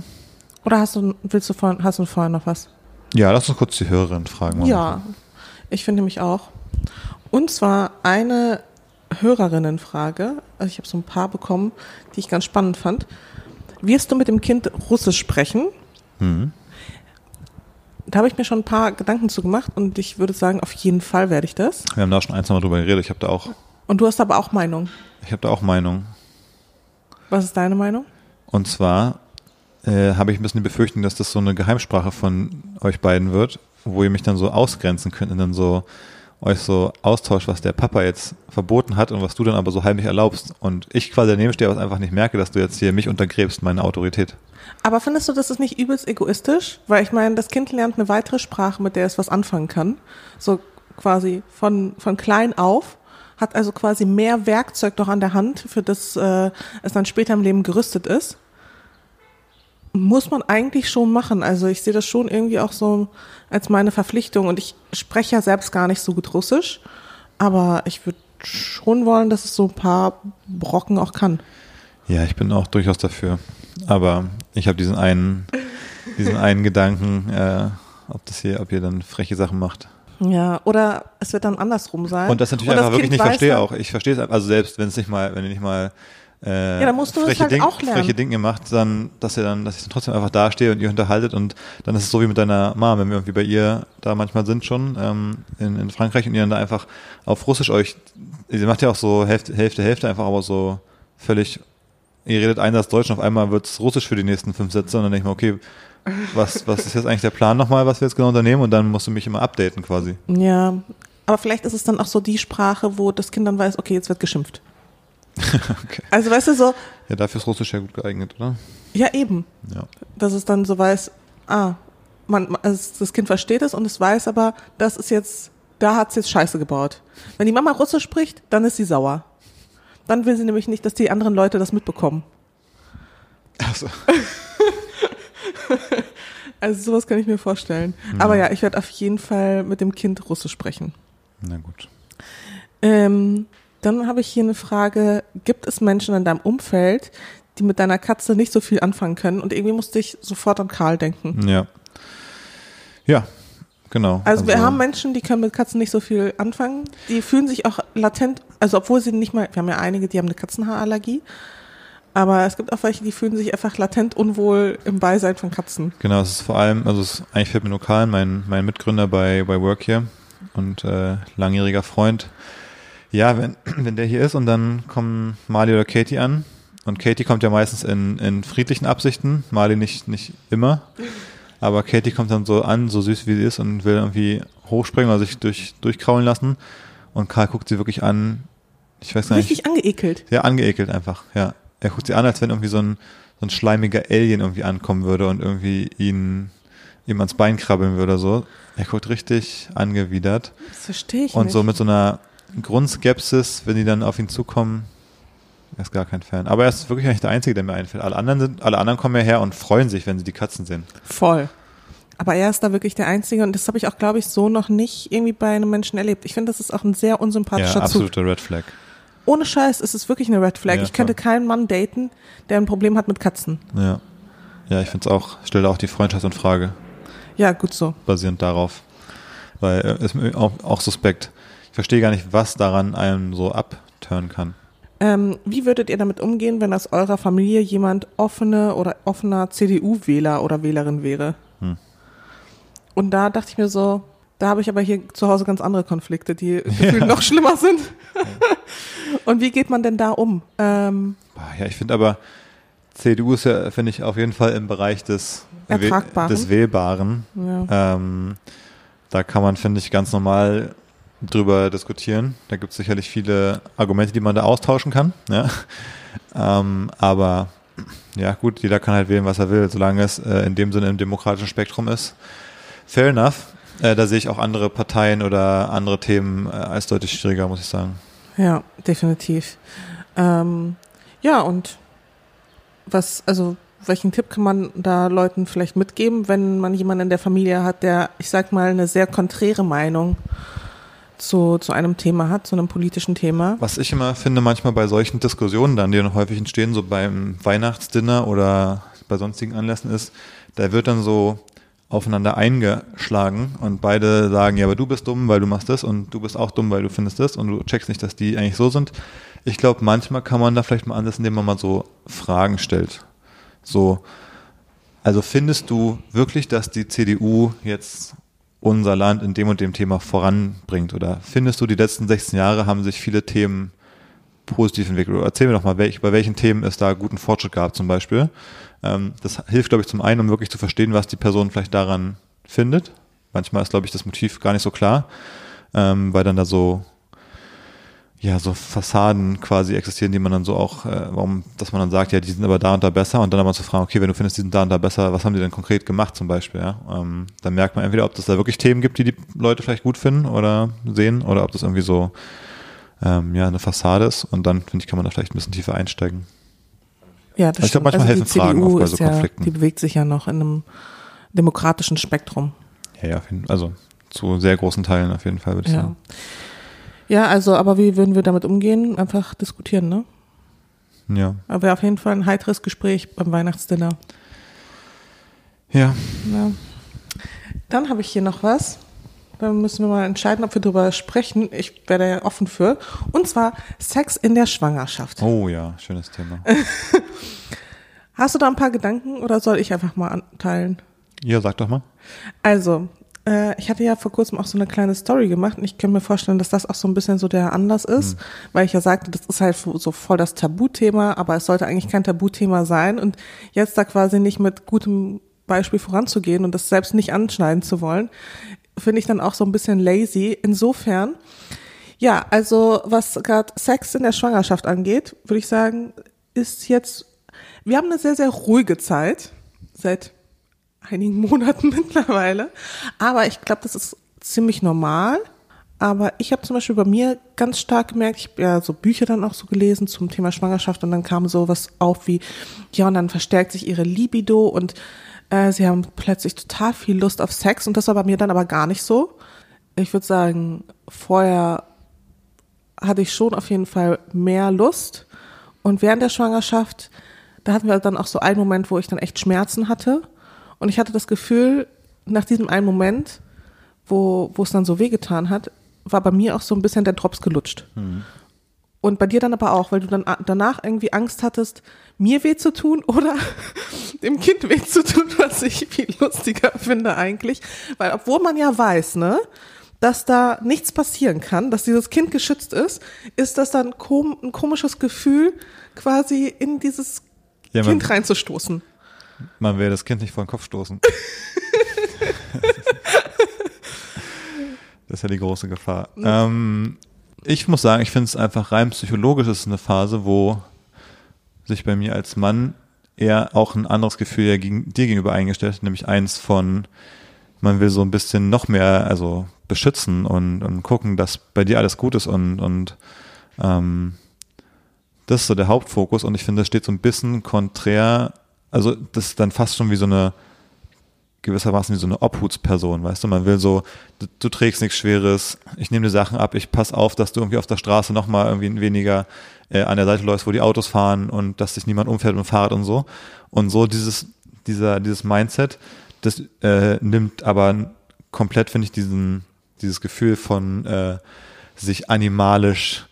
Oder hast du, willst du vorhin, hast du vorher noch was? Ja, lass uns kurz die Hörerin fragen. Ja, ich finde mich auch. Und zwar eine Hörerinnenfrage. Also ich habe so ein paar bekommen, die ich ganz spannend fand. Wirst du mit dem Kind Russisch sprechen? Mhm. Da habe ich mir schon ein paar Gedanken zu gemacht und ich würde sagen, auf jeden Fall werde ich das. Wir haben da schon ein, zwei Mal drüber geredet. Ich habe da auch, Und du hast aber auch Meinung. ich habe da auch Meinung. Was ist deine Meinung? Und zwar äh, habe ich ein bisschen die Befürchtung, dass das so eine Geheimsprache von euch beiden wird, wo ihr mich dann so ausgrenzen könnt und dann so euch so austauscht, was der Papa jetzt verboten hat und was du dann aber so heimlich erlaubst. Und ich quasi daneben stehe, aber einfach nicht merke, dass du jetzt hier mich untergräbst, meine Autorität. Aber findest du, das ist nicht übelst egoistisch? Weil ich meine, das Kind lernt eine weitere Sprache, mit der es was anfangen kann. So quasi von, von klein auf. Hat also quasi mehr Werkzeug doch an der Hand, für das äh, es dann später im Leben gerüstet ist. Muss man eigentlich schon machen. Also ich sehe das schon irgendwie auch so als meine Verpflichtung. Und ich spreche ja selbst gar nicht so gut Russisch. Aber ich würde schon wollen, dass es so ein paar Brocken auch kann. Ja, ich bin auch durchaus dafür. Aber ich habe diesen einen, diesen einen Gedanken, äh, ob das hier, ob ihr dann freche Sachen macht. Ja, oder es wird dann andersrum sein. Und das natürlich Und einfach wirklich Kind nicht verstehe auch. Ich verstehe es, also selbst wenn es nicht mal, wenn ihr nicht mal äh, Ja, dann musst du freche, halt Ding, auch lernen. freche Dinge macht, dann, dass ihr dann, dass ich dann trotzdem einfach dastehe und ihr unterhaltet und dann ist es so wie mit deiner Mom, wenn wir irgendwie bei ihr da manchmal sind schon ähm, in, in Frankreich und ihr dann da einfach auf Russisch euch, ihr macht ja auch so Hälfte, Hälfte, Hälfte einfach aber so völlig, ihr redet einen Satz Deutsch und auf einmal wird's Russisch für die nächsten fünf Sätze und dann denke ich mir, okay, was, was ist jetzt eigentlich der Plan nochmal, was wir jetzt genau unternehmen und dann musst du mich immer updaten quasi. Ja, aber vielleicht ist es dann auch so die Sprache, wo das Kind dann weiß, okay, jetzt wird geschimpft. Okay. Also weißt du so, Ja, dafür ist Russisch ja gut geeignet, oder? ja eben, Ja. dass es dann so weiß, ah, man, also das Kind versteht es und es weiß aber, das ist jetzt, da hat es jetzt Scheiße gebaut. Wenn die Mama Russisch spricht, dann ist sie sauer. Dann will sie nämlich nicht, dass die anderen Leute das mitbekommen. Also, Also sowas kann ich mir vorstellen. Mhm. Aber ja, ich werde auf jeden Fall mit dem Kind Russisch sprechen. na gut. Ähm, dann habe ich hier eine Frage. Gibt es Menschen in deinem Umfeld, die mit deiner Katze nicht so viel anfangen können? Und irgendwie musste ich sofort an Karl denken. Ja. Ja, genau. Also, wir haben Menschen, die können mit Katzen nicht so viel anfangen. Die fühlen sich auch latent, also obwohl sie nicht mal, wir haben ja einige, die haben eine Katzenhaarallergie. Aber es gibt auch welche, die fühlen sich einfach latent unwohl im Beisein von Katzen. Genau, es ist vor allem, also es, eigentlich fällt mir nur Karl, mein, mein Mitgründer bei, bei Work hier und äh, langjähriger Freund. Ja, wenn, wenn der hier ist und dann kommen Marley oder Katie an und Katie kommt ja meistens in, in friedlichen Absichten, Marley nicht, nicht immer, aber Katie kommt dann so an, so süß wie sie ist und will irgendwie hochspringen oder sich durch, durchkraulen lassen und Karl guckt sie wirklich an, ich weiß gar nicht, Richtig angeekelt. ja, angeekelt einfach, ja. Er guckt sie an, als wenn irgendwie so ein, so ein schleimiger Alien irgendwie ankommen würde und irgendwie ihn, ihm ans Bein krabbeln würde, so. Er guckt richtig angewidert. Das verstehe ich Und nicht. so mit so einer Grundskepsis, wenn die dann auf ihn zukommen, er ist gar kein Fan. Aber er ist wirklich eigentlich der Einzige, der mir einfällt. Alle anderen sind, alle anderen kommen ja her und freuen sich, wenn sie die Katzen sehen. Voll. Aber er ist da wirklich der Einzige und das habe ich auch, glaube ich, so noch nicht irgendwie bei einem Menschen erlebt. Ich finde, das ist auch ein sehr Ja, unsympathischer Zug. absoluter Red Flag. Ohne Scheiß ist es wirklich eine Red Flag. Ja, ich könnte keinen Mann daten, der ein Problem hat mit Katzen. Ja. Ja, ich finde es auch, stelle auch die Freundschaft in Frage, Ja, gut so. basierend basierend darauf. Weil äh, ist mir auch, auch suspekt. Ich verstehe gar nicht, was daran einem so abturnen kann. Ähm, wie würdet ihr damit umgehen, wenn aus eurer Familie jemand offene oder offener CDU-Wähler oder Wählerin wäre? Hm. Und da dachte ich mir so, da habe ich aber hier zu Hause ganz andere Konflikte, die gefühlt noch schlimmer sind. Und wie geht man denn da um? Ähm, Ja, ich finde aber, CDU ist ja, finde ich, auf jeden Fall im Bereich des, des Wählbaren. ja. Ähm, da kann man, finde ich, ganz normal drüber diskutieren. Da gibt es sicherlich viele Argumente, die man da austauschen kann. Ja? Ähm, aber ja, gut, jeder kann halt wählen, was er will, solange es äh, in dem Sinne im demokratischen Spektrum ist. Fair enough. Äh, da sehe ich auch andere Parteien oder andere Themen äh, als deutlich schwieriger, muss ich sagen. Ja, definitiv. Ähm, ja, und was, also welchen Tipp kann man da Leuten vielleicht mitgeben, wenn man jemanden in der Familie hat, der, ich sag mal, eine sehr konträre Meinung zu, zu einem Thema hat, zu einem politischen Thema? Was ich immer finde, manchmal bei solchen Diskussionen dann, die dann häufig entstehen, so beim Weihnachtsdinner oder bei sonstigen Anlässen ist, da wird dann so aufeinander eingeschlagen und beide sagen, ja, aber du bist dumm, weil du machst das und du bist auch dumm, weil du findest das und du checkst nicht, dass die eigentlich so sind. Ich glaube, manchmal kann man da vielleicht mal ansetzen, indem man mal so Fragen stellt. So, also findest du wirklich, dass die CDU jetzt unser Land in dem und dem Thema voranbringt? Oder findest du, die letzten 16 Jahre haben sich viele Themen positiv entwickelt? Oder erzähl mir doch mal, welch, bei welchen Themen es da guten Fortschritt gab zum Beispiel. Ähm, das hilft, glaube ich, zum einen, um wirklich zu verstehen, was die Person vielleicht daran findet. Manchmal ist, glaube ich, das Motiv gar nicht so klar. ähm, weil dann da so ja, so Fassaden quasi existieren, die man dann so auch, äh, warum, dass man dann sagt, ja, die sind aber da und da besser und dann aber zu fragen, okay, wenn du findest, die sind da und da besser, was haben die denn konkret gemacht zum Beispiel, ja? Ähm, dann merkt man entweder, ob das da wirklich Themen gibt, die die Leute vielleicht gut finden oder sehen oder ob das irgendwie so, ähm, ja, eine Fassade ist und dann, finde ich, kann man da vielleicht ein bisschen tiefer einsteigen. Ja, das Ich glaube, manchmal also helfen die Fragen auch bei so ja, Konflikten. Die bewegt sich ja noch in einem demokratischen Spektrum. Ja, ja, also zu sehr großen Teilen auf jeden Fall, würde ich Ja. sagen. Ja, also, aber wie würden wir damit umgehen? Einfach diskutieren, ne? Ja. Aber auf jeden Fall ein heiteres Gespräch beim Weihnachtsdinner. Ja. Ja. Dann habe ich hier noch was. Dann müssen wir mal entscheiden, ob wir darüber sprechen. Ich wäre da ja offen für. Und zwar Sex in der Schwangerschaft. Oh ja, schönes Thema. Hast du da ein paar Gedanken oder soll ich einfach mal anteilen? ja, sag doch mal. Also, äh, ich hatte ja vor kurzem auch so eine kleine Story gemacht und ich kann mir vorstellen, dass das auch so ein bisschen so der Anlass ist, weil ich ja sagte, das ist halt so voll das Tabuthema, aber es sollte eigentlich kein Tabuthema sein und jetzt da quasi nicht mit gutem Beispiel voranzugehen und das selbst nicht anschneiden zu wollen, finde ich dann auch so ein bisschen lazy. Insofern, ja, also was gerade Sex in der Schwangerschaft angeht, würde ich sagen, ist jetzt, wir haben eine sehr, sehr ruhige Zeit seit einigen Monaten mittlerweile. Aber ich glaube, das ist ziemlich normal. Aber ich habe zum Beispiel bei mir ganz stark gemerkt, ich habe ja so Bücher dann auch so gelesen zum Thema Schwangerschaft und dann kam so was auf wie, ja, und dann verstärkt sich ihre Libido und äh, sie haben plötzlich total viel Lust auf Sex und das war bei mir dann aber gar nicht so. Ich würde sagen, vorher hatte ich schon auf jeden Fall mehr Lust und während der Schwangerschaft, da hatten wir dann auch so einen Moment, wo ich dann echt Schmerzen hatte und ich hatte das Gefühl, nach diesem einen Moment, wo, wo es dann so wehgetan hat, war bei mir auch so ein bisschen der Drops gelutscht. Und bei dir dann aber auch, weil du dann danach irgendwie Angst hattest, mir weh zu tun oder dem Kind weh zu tun, was ich viel lustiger finde eigentlich. Weil obwohl man ja weiß, ne, dass da nichts passieren kann, dass dieses Kind geschützt ist, ist das dann kom ein komisches Gefühl, quasi in dieses Ja, Kind reinzustoßen. Man will das Kind nicht vor den Kopf stoßen. das ist ja die große Gefahr. Ähm, ich muss sagen, ich finde es einfach rein psychologisch ist eine Phase, wo sich bei mir als Mann eher auch ein anderes Gefühl ja gegen, dir gegenüber eingestellt hat, nämlich eins von, man will so ein bisschen noch mehr, also beschützen und, und gucken, dass bei dir alles gut ist und, und ähm, das ist so der Hauptfokus und ich finde, das steht so ein bisschen konträr, also das ist dann fast schon wie so eine gewissermaßen wie so eine Obhutsperson, weißt du, man will so, du, du trägst nichts Schweres, ich nehme dir Sachen ab, ich pass auf, dass du irgendwie auf der Straße nochmal irgendwie weniger äh, an der Seite läufst, wo die Autos fahren und dass sich niemand umfällt mit dem Fahrrad und so. Und so dieses, dieser, dieses Mindset, das äh, nimmt aber komplett, finde ich, diesen, dieses Gefühl von äh, sich animalisch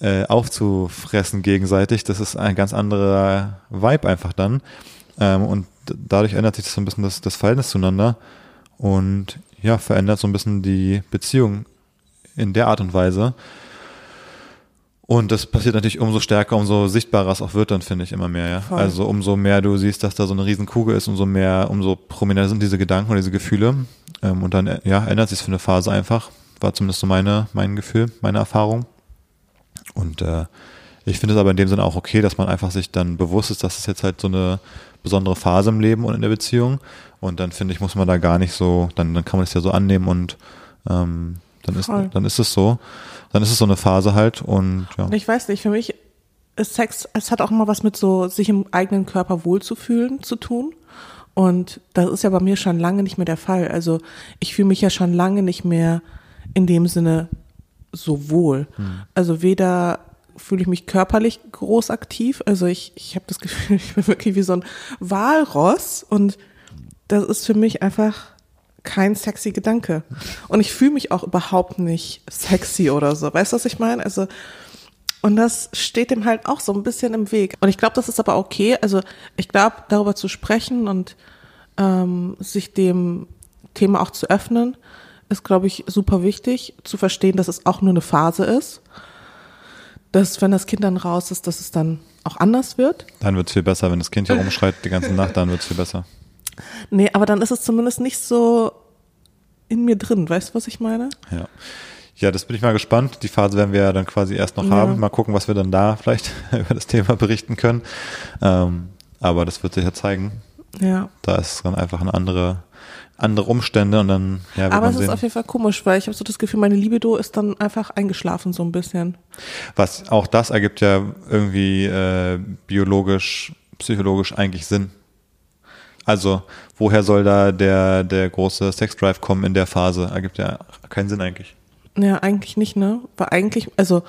äh, aufzufressen gegenseitig, das ist ein ganz anderer Vibe einfach dann. Ähm, und dadurch ändert sich das so ein bisschen das, das Verhältnis zueinander und ja, verändert so ein bisschen die Beziehung in der Art und Weise. Und das passiert natürlich umso stärker, umso sichtbarer es auch wird dann, finde ich, immer mehr, ja. Voll. Also umso mehr du siehst, dass da so eine riesen Kugel ist, umso mehr, umso prominenter sind diese Gedanken und diese Gefühle. Ähm, und dann, äh, ja, ändert sich für eine Phase einfach. War zumindest so meine, mein Gefühl, meine Erfahrung. Und äh, ich finde es aber in dem Sinne auch okay, dass man einfach sich dann bewusst ist, dass es jetzt halt so eine besondere Phase im Leben und in der Beziehung. Und dann finde ich, muss man da gar nicht so, dann, dann kann man es ja so annehmen und ähm, dann ist, Voll. dann ist es so. Dann ist es so eine Phase halt und ja. Ich weiß nicht, für mich ist Sex, es hat auch immer was mit so, sich im eigenen Körper wohlzufühlen zu tun. Und das ist ja bei mir schon lange nicht mehr der Fall. Also ich fühle mich ja schon lange nicht mehr in dem Sinne so wohl. Also weder fühle ich mich körperlich groß aktiv. Also ich, ich habe das Gefühl, ich bin wirklich wie so ein Walross und das ist für mich einfach kein sexy Gedanke. Und ich fühle mich auch überhaupt nicht sexy oder so. Weißt du, was ich meine? Also, und das steht dem halt auch so ein bisschen im Weg. Und ich glaube, das ist aber okay. Also, ich glaube, darüber zu sprechen und ähm, sich dem Thema auch zu öffnen, ist, glaube ich, super wichtig. Zu verstehen, dass es auch nur eine Phase ist. Dass, wenn das Kind dann raus ist, dass es dann auch anders wird. Dann wird es viel besser, wenn das Kind hier rumschreit die ganze Nacht, dann wird es viel besser. Nee, aber dann ist es zumindest nicht so in mir drin. Weißt du, was ich meine? Ja. Ja, das bin ich mal gespannt. Die Phase werden wir ja dann quasi erst noch Ja. haben. Mal gucken, was wir dann da vielleicht über das Thema berichten können. Ähm, aber das wird sich ja zeigen. Ja. Da ist dann einfach eine andere, andere Umstände und dann ja, wird Aber es ist sehen. auf jeden Fall komisch, weil ich habe so das Gefühl, meine Libido ist dann einfach eingeschlafen so ein bisschen. Was auch das ergibt ja irgendwie äh, biologisch, psychologisch eigentlich Sinn. Also, woher soll da der, der große Sexdrive kommen in der Phase? Ergibt ja keinen Sinn eigentlich. Ja, eigentlich nicht, ne? Weil eigentlich, also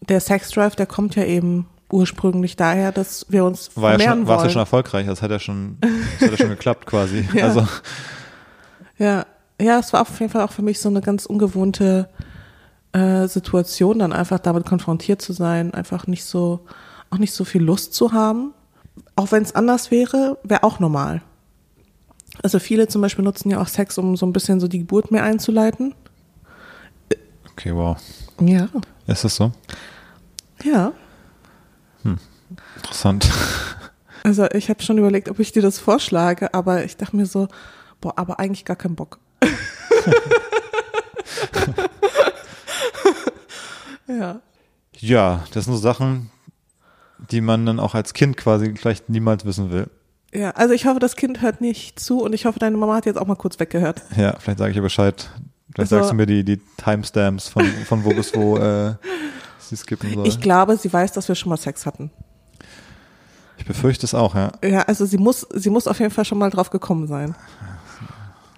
der Sexdrive, der kommt ja eben ursprünglich daher, dass wir uns War ja schon, war wollen. ja schon erfolgreich, das hat ja schon, das hat ja schon geklappt quasi. Ja. Also, Ja, ja, es war auf jeden Fall auch für mich so eine ganz ungewohnte äh, Situation, dann einfach damit konfrontiert zu sein, einfach nicht so, auch nicht so viel Lust zu haben. Auch wenn es anders wäre, wäre auch normal. Also viele zum Beispiel nutzen ja auch Sex, um so ein bisschen so die Geburt mehr einzuleiten. okay, wow. Ja. Ist das so? Ja. Interessant. Also ich habe schon überlegt, ob ich dir das vorschlage, aber ich dachte mir so, boah, aber eigentlich gar keinen Bock. ja. Ja, das sind so Sachen, die man dann auch als Kind quasi vielleicht niemals wissen will. Ja, also ich hoffe, das Kind hört nicht zu und ich hoffe, deine Mama hat jetzt auch mal kurz weggehört. Ja, vielleicht sage ich ihr Bescheid. Vielleicht Also- sagst du mir die, die Timestamps von, von wo bis wo äh, sie skippen soll. Ich glaube, sie weiß, dass wir schon mal Sex hatten. Ich befürchte es auch, ja. Ja, also sie muss, sie muss auf jeden Fall schon mal drauf gekommen sein.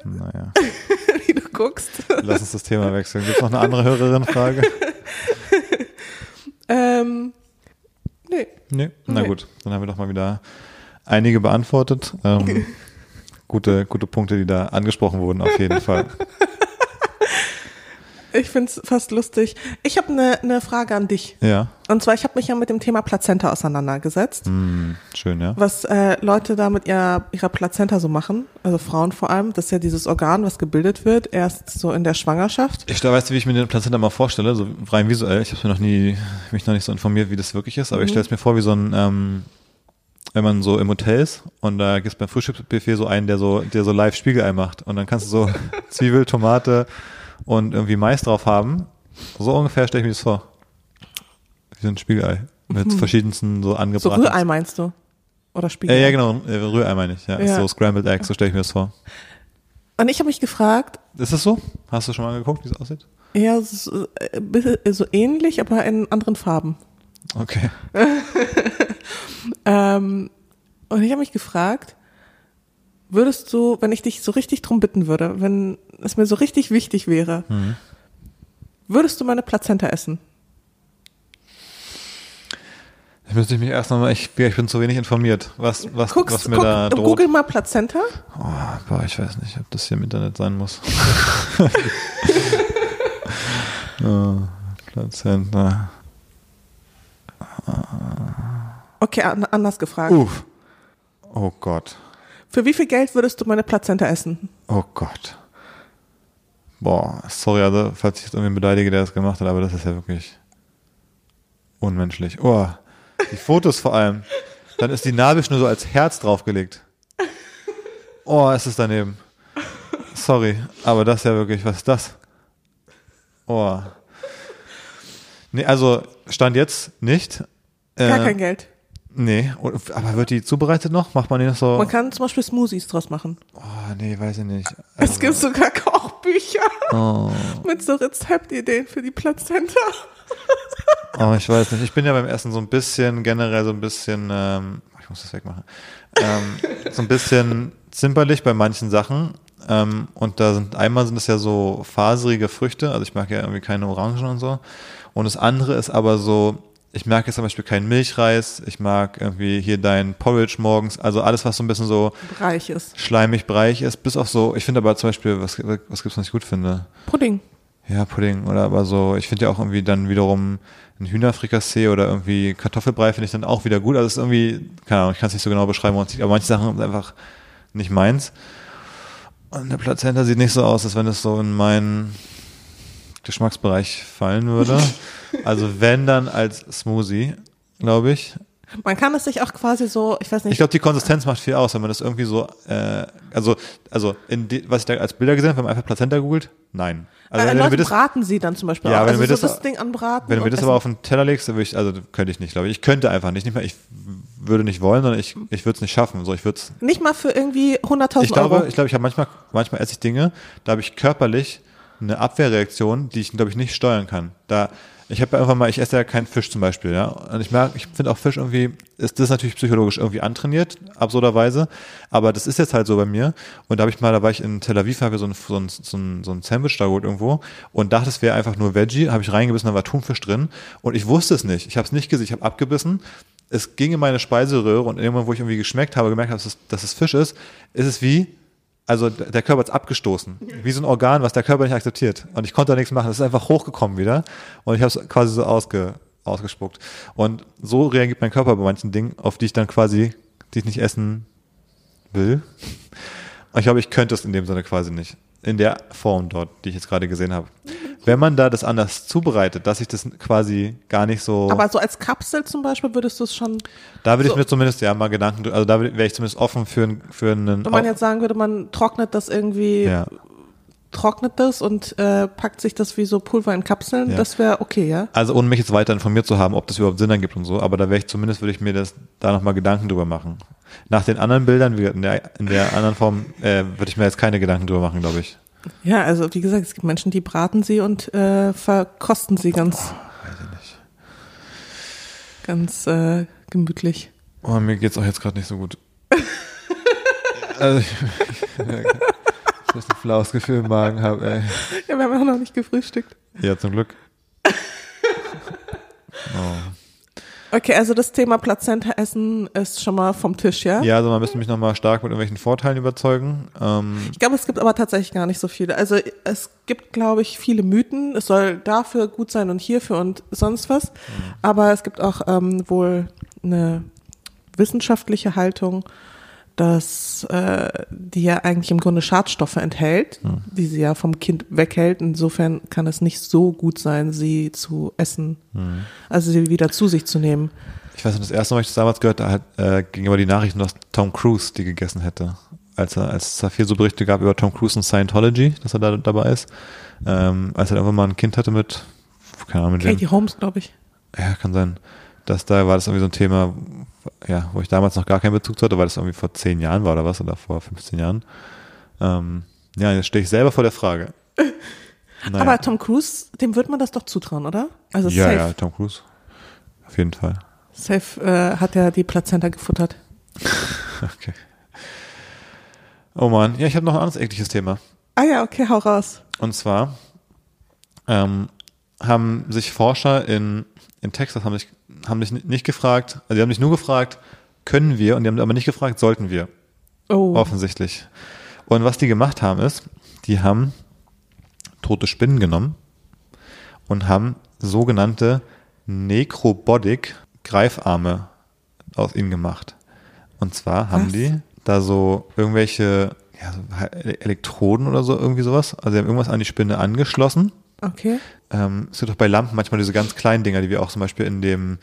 Naja. Wie du guckst. Lass uns das Thema wechseln. Gibt es noch eine andere Hörerin-Frage? Ähm, nee. Nee? Na Nee. gut, dann haben wir doch mal wieder einige beantwortet. Ähm, gute, gute Punkte, die da angesprochen wurden, auf jeden Fall. Ich find's fast lustig. Ich habe eine ne Frage an dich. Ja, Und zwar, ich habe mich ja mit dem Thema Plazenta auseinandergesetzt. hm, schön, ja. Was äh, Leute da mit ihrer, ihrer Plazenta so machen, also Frauen vor allem, das ist ja dieses Organ, was gebildet wird, erst so in der Schwangerschaft. Ich da weißt du, wie ich mir den Plazenta mal vorstelle, so rein visuell. Ich habe mir noch nie, mich noch nicht so informiert, wie das wirklich ist, aber ich stelle es mir vor wie so ein, ähm, wenn man so im Hotel ist und da gibt es beim Frühstücksbuffet so einen, der so, der so live Spiegelei macht und dann kannst du so Zwiebel, Tomate und irgendwie Mais drauf haben. So ungefähr stelle ich mir das vor. Wie so ein Spiegelei mit verschiedensten so So angebrachten. Rührei meinst du? Oder Ja, Spiegelei? ja, genau, äh, Rührei meine ich. Ja, Ja. so Scrambled Eggs, so stelle ich mir das vor. Und ich habe mich gefragt, Ist das so? Hast du schon mal geguckt, wie es aussieht? ja, so, äh, so ähnlich, aber in anderen Farben. Okay. Ähm, und ich habe mich gefragt, würdest du, wenn ich dich so richtig drum bitten würde, wenn es mir so richtig wichtig wäre, Mhm. würdest du meine Plazenta essen? Ich müsste mich erst nochmal, ich, ich bin zu wenig informiert, was, was, Guckst, was mir guck, da droht. google mal Plazenta. Oh, boah, ich weiß nicht, ob das hier im Internet sein muss. oh, Plazenta. Okay, an, anders gefragt. Uff. Oh Gott. Für wie viel Geld würdest du meine Plazenta essen? Oh Gott. Boah, sorry, also, falls ich jetzt irgendwie beleidige, der das gemacht hat, aber das ist ja wirklich unmenschlich. Oh, die Fotos vor allem. Dann ist die Nabelschnur so als Herz draufgelegt. Oh, ist es daneben. Sorry, aber das ist ja wirklich, was ist das? Oh. Nee, also, Stand jetzt nicht. Gar Äh, kein Geld. Nee, aber wird die zubereitet noch? Macht man die noch so? Man kann zum Beispiel Smoothies draus machen. Oh, nee, weiß ich nicht. Es gibt sogar Kochbücher Oh. mit so Rezeptideen für die Plazenta. Oh, ich weiß nicht. Ich bin ja beim Essen so ein bisschen, generell so ein bisschen, ähm, ich muss das wegmachen, ähm, so ein bisschen zimperlich bei manchen Sachen. Ähm, und da sind, einmal sind es ja so faserige Früchte, also ich mag ja irgendwie keine Orangen und so. Und das andere ist aber so, ich mag jetzt zum Beispiel keinen Milchreis, ich mag irgendwie hier dein Porridge morgens, also alles, was so ein bisschen so Reich ist. schleimig, breich ist, bis auf so, ich finde aber zum Beispiel, was, was gibt's, was ich gut finde? Pudding. Ja, Pudding oder aber so, ich finde ja auch irgendwie dann wiederum ein Hühnerfrikassee oder irgendwie Kartoffelbrei finde ich dann auch wieder gut. Also es ist irgendwie, keine Ahnung, ich kann es nicht so genau beschreiben, aber manche Sachen sind einfach nicht meins. Und der Plazenta sieht nicht so aus, als wenn es so in meinen Geschmacksbereich fallen würde. also wenn dann als Smoothie, glaube ich. Man kann es sich auch quasi so, ich weiß nicht, Ich glaube, die Konsistenz macht viel aus, wenn man das irgendwie so, äh, also, also in die, was ich da als Bilder gesehen habe, wenn man einfach Plazenta googelt, nein. Also äh, wenn, wenn Leute wir das, braten sie dann zum Beispiel Ja, auch. wenn also wir so das- das, Ding anbraten. wenn du mir und das essen. aber auf den Teller legst, dann würde ich, also könnte ich nicht, glaube ich. Ich könnte einfach nicht, nicht mal, ich würde nicht wollen, sondern ich, ich würde es nicht schaffen. So, ich würde es Nicht mal für irgendwie 100.000 Ich glaube, Euro. ich glaube, ich habe manchmal, manchmal esse ich Dinge, da habe ich körperlich eine Abwehrreaktion, die ich, glaube ich, nicht steuern kann. Da, ich habe einfach mal, ich esse ja keinen Fisch zum Beispiel, ja. Und ich merke, ich finde auch Fisch irgendwie, ist das natürlich psychologisch irgendwie antrainiert, absurderweise. Aber das ist jetzt halt so bei mir. Und da habe ich mal, da war ich in Tel Aviv, habe ich so ein, so ein, so ein, so ein Sandwich da geholt irgendwo und dachte, es wäre einfach nur Veggie, habe ich reingebissen, da war Thunfisch drin. Und ich wusste es nicht. Ich habe es nicht gesehen, ich habe abgebissen. Es ging in meine Speiseröhre und irgendwann, wo ich irgendwie geschmeckt habe, gemerkt habe, dass es, dass es Fisch ist, ist es wie, also der Körper hat abgestoßen. Wie so ein Organ, was der Körper nicht akzeptiert. Und ich konnte da nichts machen. Es ist einfach hochgekommen wieder. Und ich habe es quasi so ausge, ausgespuckt. Und so reagiert mein Körper bei manchen Dingen, auf die ich dann quasi, die ich nicht essen will. Und ich glaube, ich könnte es in dem Sinne quasi nicht. In der Form dort, die ich jetzt gerade gesehen habe. Wenn man da das anders zubereitet, dass ich das quasi gar nicht so. aber so als Kapsel zum Beispiel würdest du es schon, da würde so- ich mir zumindest ja mal Gedanken, also da wäre ich zumindest offen für, für einen. wenn man jetzt sagen würde, man trocknet das irgendwie, ja. trocknet das und äh, packt sich das wie so Pulver in Kapseln, Ja. das wäre okay, ja? Also ohne mich jetzt weiter informiert zu haben, ob das überhaupt Sinn ergibt und so, aber da wäre ich zumindest, würde ich mir das da nochmal Gedanken drüber machen. Nach den anderen Bildern, in der, in der anderen Form, äh, würde ich mir jetzt keine Gedanken drüber machen, glaube ich. Ja, also wie gesagt, es gibt Menschen, die braten sie und äh, verkosten sie ganz, Weiß ich nicht. ganz äh, gemütlich. Oh, mir geht's auch jetzt gerade nicht so gut. also ich, ich muss ein flaues Gefühl im Magen habe, ey. Ja, wir haben auch noch nicht gefrühstückt. Ja, zum Glück. Okay, also das Thema Plazenta essen ist schon mal vom Tisch, ja? Ja, also man müsste mich nochmal stark mit irgendwelchen Vorteilen überzeugen. Ähm, Ich glaube, es gibt aber tatsächlich gar nicht so viele. Also es gibt, glaube ich, viele Mythen. Es soll dafür gut sein und hierfür und sonst was. Aber es gibt auch ähm, wohl eine wissenschaftliche Haltung, dass äh, die ja eigentlich im Grunde Schadstoffe enthält, die sie ja vom Kind weghält. Insofern kann es nicht so gut sein, sie zu essen, also sie wieder zu sich zu nehmen. Ich weiß nicht, das erste Mal, ich das damals gehört habe, äh, ging über die Nachrichten, dass Tom Cruise die gegessen hätte. Als, er, als es da viel so Berichte gab über Tom Cruise und Scientology, dass er da dabei ist. Ähm, als er irgendwann mal ein Kind hatte mit, keine Ahnung, mit Katie Holmes, glaube ich. ja, kann sein, dass da war das irgendwie so ein Thema, ja, wo ich damals noch gar keinen Bezug zu hatte, weil das irgendwie vor zehn Jahren war oder was, oder vor 15 Jahren. Ähm, ja, jetzt stehe ich selber vor der Frage. Naja. Aber Tom Cruise, dem wird man das doch zutrauen, oder? Also ja, safe. ja, Tom Cruise. Auf jeden Fall. Safe äh, hat er die Plazenta gefuttert. Okay. Oh man, ja, ich habe noch ein anderes ekliges Thema. Ah ja, okay, hau raus. Und zwar ähm, haben sich Forscher in, in Texas haben sich, haben sich nicht gefragt, also die haben sich nur gefragt, können wir, und die haben aber nicht gefragt, sollten wir, Oh. offensichtlich. Und was die gemacht haben ist, die haben tote Spinnen genommen und haben sogenannte Necrobotic Greifarme aus ihnen gemacht. Und zwar haben Was? die da so irgendwelche ja, Elektroden oder so, irgendwie sowas. Also sie haben irgendwas an die Spinne angeschlossen. Okay. Ähm, es gibt doch bei Lampen manchmal diese ganz kleinen Dinger, die wir auch zum Beispiel in dem,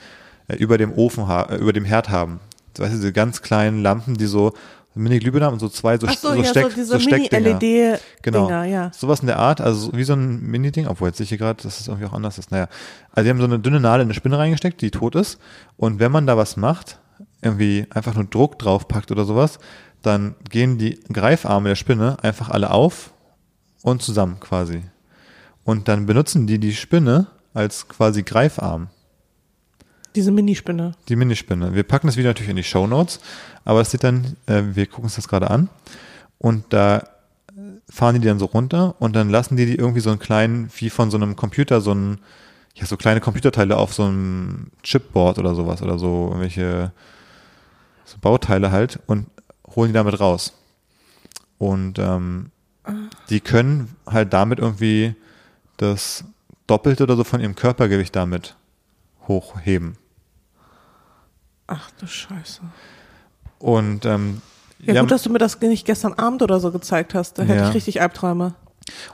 äh, über dem Ofen, äh, über dem Herd haben. Du weißt, diese ganz kleinen Lampen, die so Mini-Glühbirnen haben und so zwei so, Ach so, so, ja, Steck, so diese Steckdinger. Mini-LED-Dinger, Genau. ja. Sowas in der Art, also so wie so ein Mini-Ding, obwohl jetzt sehe ich hier gerade, dass es irgendwie auch anders ist. Naja, also die haben so eine dünne Nadel in eine Spinne reingesteckt, die tot ist. Und wenn man da was macht, irgendwie einfach nur Druck draufpackt oder sowas, dann gehen die Greifarme der Spinne einfach alle auf und zusammen quasi. Und dann benutzen die die Spinne als quasi Greifarm. Diese Minispinne. Die Minispinne. Wir packen das Video natürlich in die Show Notes, aber es sieht dann, äh, wir gucken uns das gerade an und da fahren die die dann so runter und dann lassen die die irgendwie so einen kleinen, wie von so einem Computer, so ein, ja, so kleine Computerteile auf so einem Chipboard oder sowas oder so irgendwelche so Bauteile halt und holen die damit raus. Und ähm, die können halt damit irgendwie das Doppelte oder so von ihrem Körpergewicht damit hochheben. Ach du Scheiße. Und ähm, Ja, ja, gut, dass du mir das nicht gestern Abend oder so gezeigt hast. Da hätte Ja. ich richtig Albträume.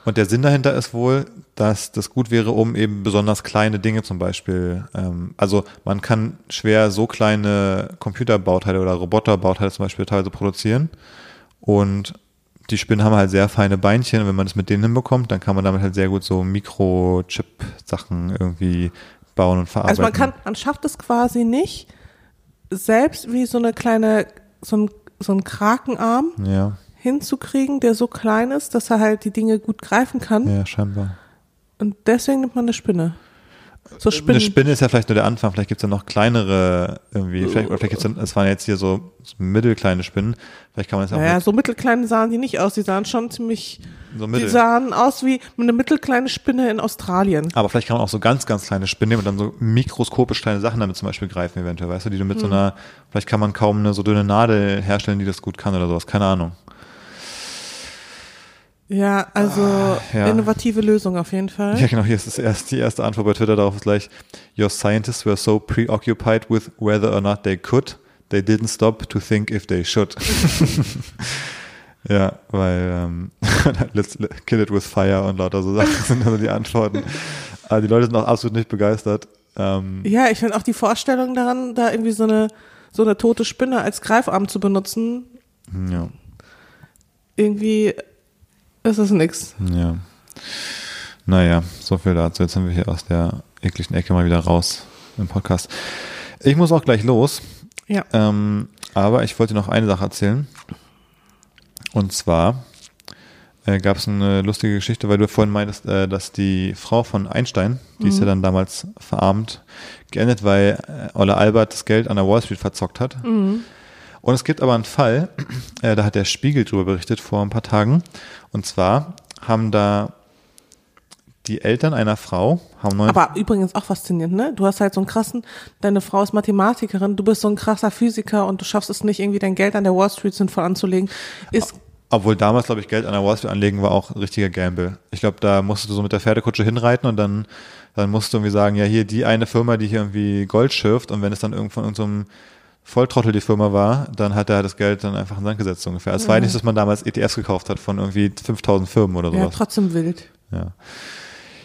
Und der Sinn dahinter ist wohl, dass das gut wäre, um eben besonders kleine Dinge zum Beispiel, ähm, also man kann schwer so kleine Computerbauteile oder Roboterbauteile zum Beispiel teilweise produzieren und die Spinnen haben halt sehr feine Beinchen und wenn man das mit denen hinbekommt, dann kann man damit halt sehr gut so Mikrochip-Sachen irgendwie bauen und verarbeiten. Also man kann, man schafft es quasi nicht, selbst wie so eine kleine, so ein, so ein Krakenarm Ja, hinzukriegen, der so klein ist, dass er halt die Dinge gut greifen kann. ja, scheinbar. Und deswegen nimmt man eine Spinne. So Eine Spinnen. Spinne ist ja vielleicht nur der Anfang, vielleicht gibt's ja noch kleinere irgendwie, vielleicht, oder vielleicht gibt's ja, es waren jetzt hier so, so mittelkleine Spinnen, vielleicht kann man es ja auch Naja, so mittelkleine sahen die nicht aus. Die sahen schon ziemlich, so die sahen aus wie eine mittelkleine Spinne in Australien. Aber vielleicht kann man auch so ganz, ganz kleine Spinnen nehmen und dann so mikroskopisch kleine Sachen damit zum Beispiel greifen, eventuell, weißt du, die du mit so Hm. einer, vielleicht kann man kaum eine so dünne Nadel herstellen, die das gut kann oder sowas, keine Ahnung. Ja, also ja. innovative Lösung auf jeden Fall. Ja, genau, hier ist das erste, die erste Antwort bei Twitter darauf ist gleich, your scientists were so preoccupied with whether or not they could, they didn't stop to think if they should. ja, weil ähm, let's kill it with fire und lauter so Sachen sind also die Antworten. Aber die Leute sind auch absolut nicht begeistert. Ähm, Ja, ich finde auch die Vorstellung daran, da irgendwie so eine, so eine tote Spinne als Greifarm zu benutzen, ja, irgendwie ist es nix. ja. Naja, so viel dazu. Jetzt sind wir hier aus der ekligen Ecke mal wieder raus im Podcast. Ich muss auch gleich los. Ja. Ähm, aber ich wollte noch eine Sache erzählen. Und zwar äh, gab es eine lustige Geschichte, weil du vorhin meintest, äh, dass die Frau von Einstein, die ist ja dann damals verarmt, geendet, weil äh, Olle Albert das Geld an der Wall Street verzockt hat. Und es gibt aber einen Fall, äh, da hat der Spiegel drüber berichtet vor ein paar Tagen. Und zwar haben da die Eltern einer Frau haben neun Aber übrigens auch faszinierend, ne? Du hast halt so einen krassen, deine Frau ist Mathematikerin, du bist so ein krasser Physiker und du schaffst es nicht, irgendwie dein Geld an der Wall Street sinnvoll anzulegen. Ist, Obwohl damals, glaube ich, Geld an der Wall Street anlegen war auch ein richtiger Gamble. Ich glaube, da musstest du so mit der Pferdekutsche hinreiten und dann, dann musst du irgendwie sagen, ja, hier die eine Firma, die hier irgendwie Gold schürft und wenn es dann irgendwann irgendein so Volltrottel die Firma war, dann hat er das Geld dann einfach in den Sand gesetzt ungefähr. Es war ja nicht, dass man damals ETFs gekauft hat von irgendwie 5000 Firmen oder ja, sowas. trotzdem wild. Ja.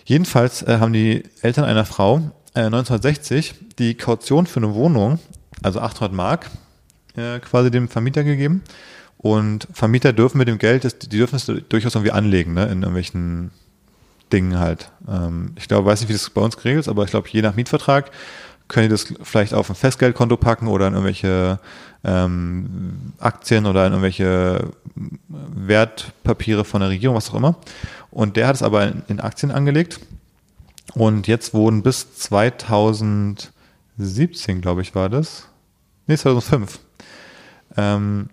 Jedenfalls äh, haben die Eltern einer Frau äh, 1960 die Kaution für eine Wohnung, also 800 Mark, äh, quasi dem Vermieter gegeben. Und Vermieter dürfen mit dem Geld, das, die dürfen es durchaus irgendwie anlegen, ne, in irgendwelchen Dingen halt. Ähm, ich glaube, weiß nicht, wie das bei uns geregelt ist, aber ich glaube, je nach Mietvertrag können die das vielleicht auf ein Festgeldkonto packen oder in irgendwelche ähm, Aktien oder in irgendwelche Wertpapiere von der Regierung, was auch immer. Und der hat es aber in, Aktien angelegt. Und jetzt wurden bis 2017, glaube ich, war das. Nee, 2005. Ähm,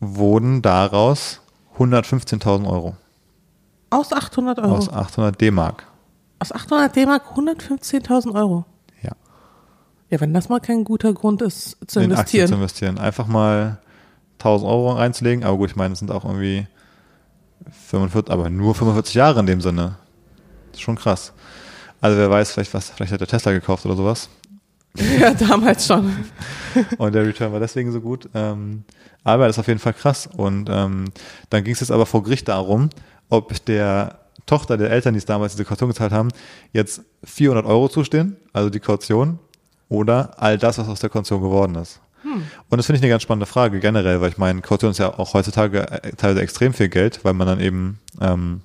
wurden daraus 115.000 Euro Aus 800 Euro. aus 800 D-Mark. Aus 800 D-Mark 115.000 Euro. Ja. Wenn das mal kein guter Grund ist zu in Aktien investieren. zu investieren. Einfach mal 1000 Euro reinzulegen. Aber gut, ich meine, es sind auch irgendwie 45, aber nur 45 Jahre in dem Sinne. Das ist schon krass. Also wer weiß, vielleicht was, vielleicht hat der Tesla gekauft oder sowas. ja, damals schon. Und der Return war deswegen so gut. Ähm, aber das ist auf jeden Fall krass. Und ähm, dann ging es jetzt aber vor Gericht darum, ob der Tochter der Eltern, die es damals diese Kaution gezahlt haben, jetzt 400 Euro zustehen, also die Kaution, oder all das, was aus der Kaution geworden ist. Und das finde ich eine ganz spannende Frage generell, weil ich meine, Kaution ist ja auch heutzutage äh, teilweise extrem viel Geld, weil man dann eben, ähm,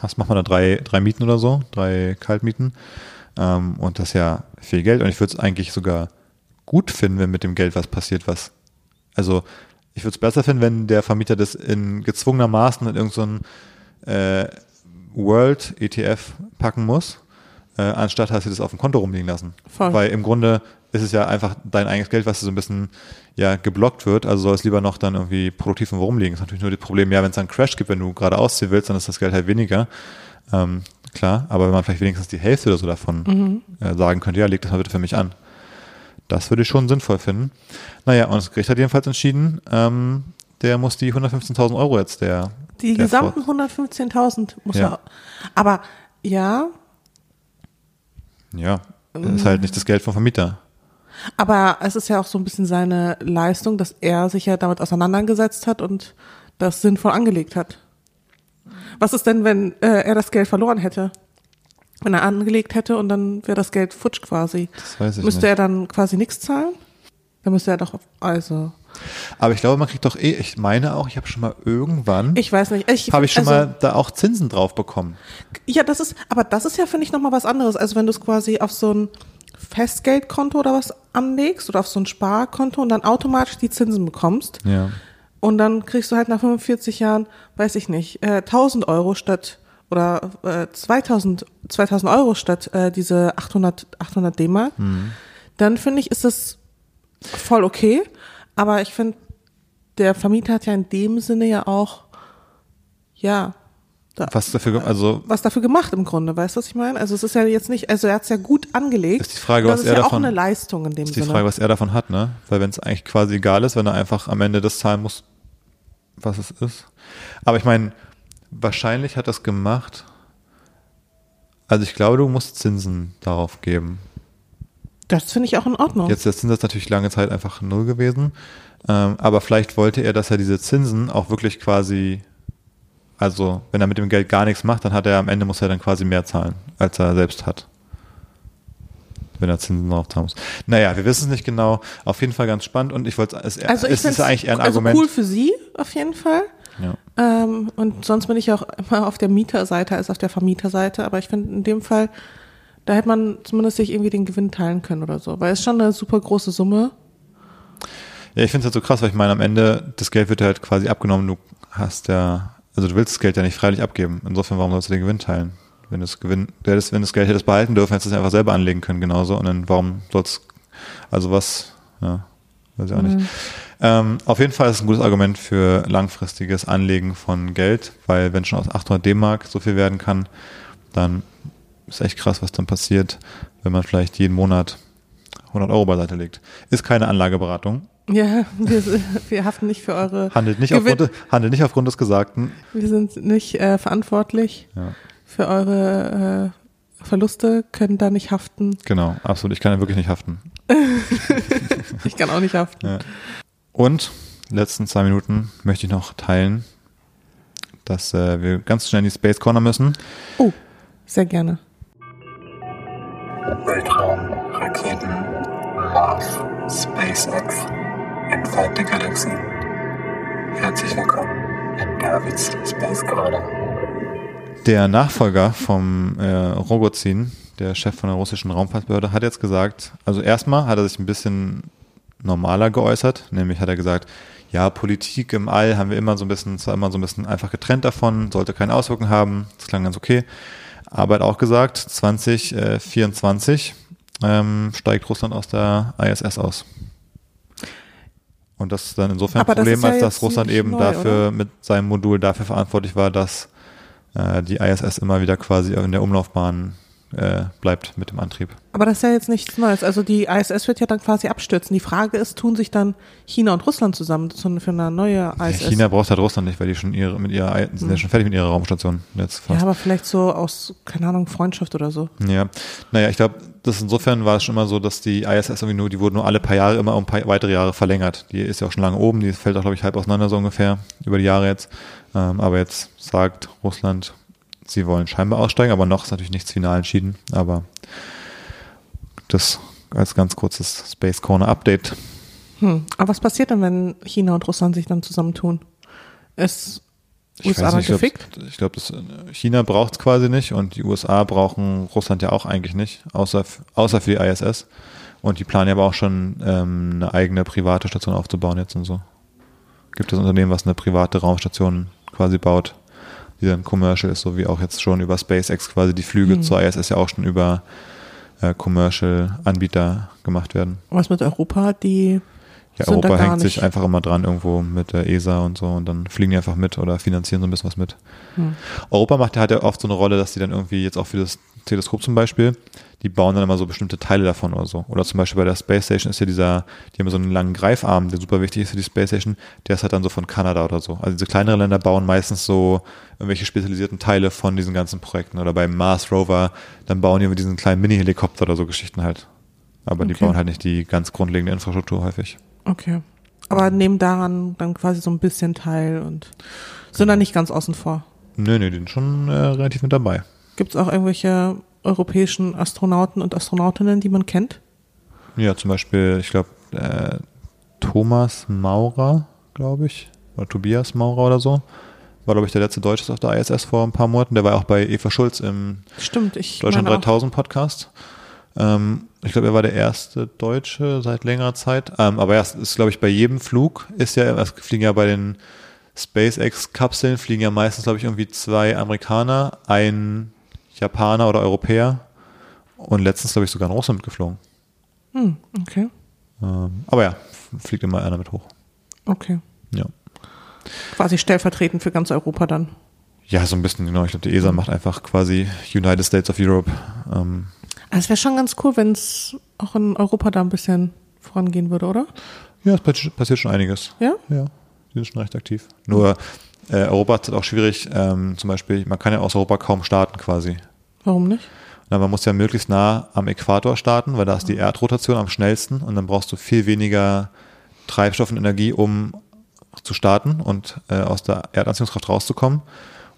was macht man da, drei, drei Mieten oder so, drei Kaltmieten. Ähm, und das ist ja viel Geld. Und ich würde es eigentlich sogar gut finden, wenn mit dem Geld was passiert, was, also ich würde es besser finden, wenn der Vermieter das in gezwungenermaßen in irgendeinen so äh, World ETF packen muss, äh, anstatt dass sie das auf dem Konto rumliegen lassen. Voll. Weil im Grunde ist es ja einfach dein eigenes Geld, was so ein bisschen ja geblockt wird. Also soll es lieber noch dann irgendwie produktiv irgendwo rumliegen. Das ist natürlich nur das Problem, ja, wenn es dann einen Crash gibt, wenn du gerade ausziehen willst, dann ist das Geld halt weniger. Ähm, klar, aber wenn man vielleicht wenigstens die Hälfte oder so davon äh, sagen könnte, ja, leg das mal bitte für mich an. Das würde ich schon sinnvoll finden. Naja, und das Gericht hat jedenfalls entschieden, ähm, der muss die 115.000 Euro jetzt, der Die der gesamten 115.000 muss Ja. er. Aber ja, Ja, das ist halt nicht das Geld vom Vermieter. aber es ist ja auch so ein bisschen seine Leistung, dass er sich ja damit auseinandergesetzt hat und das sinnvoll angelegt hat. Was ist denn, wenn äh, er das Geld verloren hätte? Wenn er angelegt hätte und dann wäre das Geld futsch quasi. Das weiß ich Müsste nicht. er dann quasi nichts zahlen? Dann müsste er doch, auf- also, Aber ich glaube, man kriegt doch eh, ich meine auch, ich habe schon mal irgendwann, ich weiß nicht. Ich, habe ich schon also, mal da auch Zinsen drauf bekommen. Ja, das ist, aber das ist ja, finde ich, nochmal was anderes. Also wenn du es quasi auf so ein Festgeldkonto oder was anlegst oder auf so ein Sparkonto und dann automatisch die Zinsen bekommst Ja. und dann kriegst du halt nach 45 Jahren, weiß ich nicht, äh, 1000 Euro statt oder äh, 2000, 2000 Euro statt äh, diese 800, 800 D-Mark, dann finde ich, ist das voll okay. Aber ich finde, der Vermieter hat ja in dem Sinne ja auch, ja, da, Was dafür, also was dafür gemacht im Grunde, weißt du, was ich meine? Also es ist ja jetzt nicht, also er hat es ja gut angelegt. Ist die Frage, was ist er ja davon- auch eine Leistung in dem ist die Sinne. Frage, was er davon hat, ne? Weil wenn es eigentlich quasi egal ist, wenn er einfach am Ende das zahlen muss, was es ist. Aber ich meine, wahrscheinlich hat das gemacht. Also ich glaube, du musst Zinsen darauf geben. Das finde ich auch in Ordnung. Jetzt ist der Zins natürlich lange Zeit einfach null gewesen. Ähm, aber vielleicht wollte er, dass er diese Zinsen auch wirklich quasi, also wenn er mit dem Geld gar nichts macht, dann hat er am Ende muss er dann quasi mehr zahlen, als er selbst hat. Wenn er Zinsen drauf zahlen muss. Naja, wir wissen es nicht genau. Auf jeden Fall ganz spannend und ich wollte es, also ich es ist eigentlich eher ein also Argument. cool für sie auf jeden Fall. Ja. Ähm, und sonst bin ich auch immer auf der Mieterseite als auf der Vermieterseite. Aber ich finde in dem Fall, da hätte man zumindest sich irgendwie den Gewinn teilen können oder so. Weil es ist schon eine super große Summe. Ja, ich finde es halt so krass, weil ich meine, am Ende, das Geld wird halt quasi abgenommen, du hast ja, also du willst das Geld ja nicht freiwillig abgeben. Insofern, warum sollst du den Gewinn teilen? Wenn du das Gewinn, du hättest, wenn du das Geld hättest behalten dürfen, hättest du es einfach selber anlegen können, genauso. Und dann, warum sollst also was, ja, weiß ich auch nicht. Ähm, auf jeden Fall ist es ein gutes Argument für langfristiges Anlegen von Geld, weil wenn schon aus 800 D-Mark so viel werden kann, dann ist echt krass, was dann passiert, wenn man vielleicht jeden Monat 100 Euro beiseite legt. Ist keine Anlageberatung. Ja, wir, wir haften nicht für eure Handelt nicht, aufgrund, handelt nicht aufgrund des Gesagten. Wir sind nicht äh, verantwortlich Ja. für eure äh, Verluste, können da nicht haften. Genau, absolut. Ich kann ja wirklich nicht haften. Ich kann auch nicht haften. Ja. Und letzten zwei Minuten möchte ich noch teilen, dass äh, wir ganz schnell in die Space Corner müssen. Oh, sehr gerne. Weltraum, Raketen, Mars, SpaceX, Endfeind der Galaxie. Herzlich willkommen in Davids Space Corner. Der Nachfolger vom äh, Rogozin, der Chef von der russischen Raumfahrtbehörde, hat jetzt gesagt, also erstmal hat er sich ein bisschen normaler geäußert, nämlich hat er gesagt, ja, Politik im All haben wir immer so ein bisschen, zwar immer so ein bisschen einfach getrennt davon, sollte keine Auswirkungen haben, das klang ganz okay. Aber er hat auch gesagt, 2024 ähm, steigt Russland aus der ISS aus. Und das ist dann insofern ein Aber das Problem, ist ja als dass Russland eben neu, dafür oder? mit seinem Modul dafür verantwortlich war, dass äh, die ISS immer wieder quasi in der Umlaufbahn äh, bleibt mit dem Antrieb. Aber das ist ja jetzt nichts Neues. Also die ISS wird ja dann quasi abstürzen. Die Frage ist, tun sich dann China und Russland zusammen für eine neue Ja, ISS? China braucht halt Russland nicht, weil die schon ihre mit ihrer die sind ja schon fertig mit ihrer Raumstation jetzt ja, fast. aber vielleicht so aus, keine Ahnung, Freundschaft oder so. Ja, naja, ich glaube, das insofern war es schon immer so, dass die ISS irgendwie nur, die wurde nur alle paar Jahre immer um paar weitere Jahre verlängert. Die ist ja auch schon lange oben, die fällt auch, glaube ich, halb auseinander so ungefähr über die Jahre jetzt. Ähm, aber jetzt sagt Russland, sie wollen scheinbar aussteigen, aber noch ist natürlich nichts final entschieden. Aber das als ganz kurzes Space Corner Update. Hm. Aber was passiert denn, wenn China und Russland sich dann zusammentun? Ist USA dann ich glaube, gefickt? ich glaub, das, äh, China braucht es quasi nicht und die USA brauchen Russland ja auch eigentlich nicht, außer, außer für die ISS. Und die planen ja aber auch schon ähm, eine eigene private Station aufzubauen jetzt und so. Gibt es Unternehmen, was eine private Raumstation quasi baut, die dann commercial ist, so wie auch jetzt schon über SpaceX quasi die Flüge zur ISS ja auch schon über äh, Commercial-Anbieter gemacht werden. Was mit Europa? Die Ja, Europa hängt sich einfach immer dran irgendwo mit der ESA und so und dann fliegen die einfach mit oder finanzieren so ein bisschen was mit. Hm. Europa macht ja hat ja oft so eine Rolle, dass die dann irgendwie jetzt auch für das Teleskop zum Beispiel, die bauen dann immer so bestimmte Teile davon oder so. Oder zum Beispiel bei der Space Station ist ja dieser, die haben so einen langen Greifarm, der super wichtig ist für die Space Station, der ist halt dann so von Kanada oder so. Also diese kleineren Länder bauen meistens so irgendwelche spezialisierten Teile von diesen ganzen Projekten. Oder beim Mars Rover, dann bauen die mit diesen kleinen Mini-Helikopter oder so Geschichten halt. Aber die Okay. bauen halt nicht die ganz grundlegende Infrastruktur häufig. Okay. Aber nehmen daran dann quasi so ein bisschen teil und sind dann nicht ganz außen vor. Nö, nö, die sind schon äh, relativ mit dabei. Gibt es auch irgendwelche europäischen Astronauten und Astronautinnen, die man kennt? Ja, zum Beispiel, ich glaube, äh, Thomas Maurer, glaube ich, oder Tobias Maurer oder so. War, glaube ich, der letzte Deutsche auf der ISS vor ein paar Monaten. Der war auch bei Eva Schulz im Stimmt, ich Deutschland meine auch. 3000 Podcast. Ähm, ich glaube, er war der erste Deutsche seit längerer Zeit. Ähm, aber ja, es ist, glaube ich, bei jedem Flug ist ja, es fliegen ja bei den SpaceX-Kapseln fliegen ja meistens, glaube ich, irgendwie zwei Amerikaner, ein Japaner oder Europäer und letztens, glaube ich, sogar ein Russe mitgeflogen. Hm, okay, Ähm, aber ja, fliegt immer einer mit hoch. okay. Ja. Quasi stellvertretend für ganz Europa dann. Ja, so ein bisschen, genau. Ich glaube, die ESA macht einfach quasi United States of Europe. Ähm, Also es wäre schon ganz cool, wenn es auch in Europa da ein bisschen vorangehen würde, oder? ja, es passi- passiert schon einiges. Ja? Ja, die sind schon recht aktiv. Nur äh, Europa ist halt auch schwierig. Ähm, zum Beispiel, man kann ja aus Europa kaum starten quasi. Warum nicht? Na, man muss ja möglichst nah am Äquator starten, weil da ist die Erdrotation am schnellsten und dann brauchst du viel weniger Treibstoff und Energie, um zu starten und äh, aus der Erdanziehungskraft rauszukommen.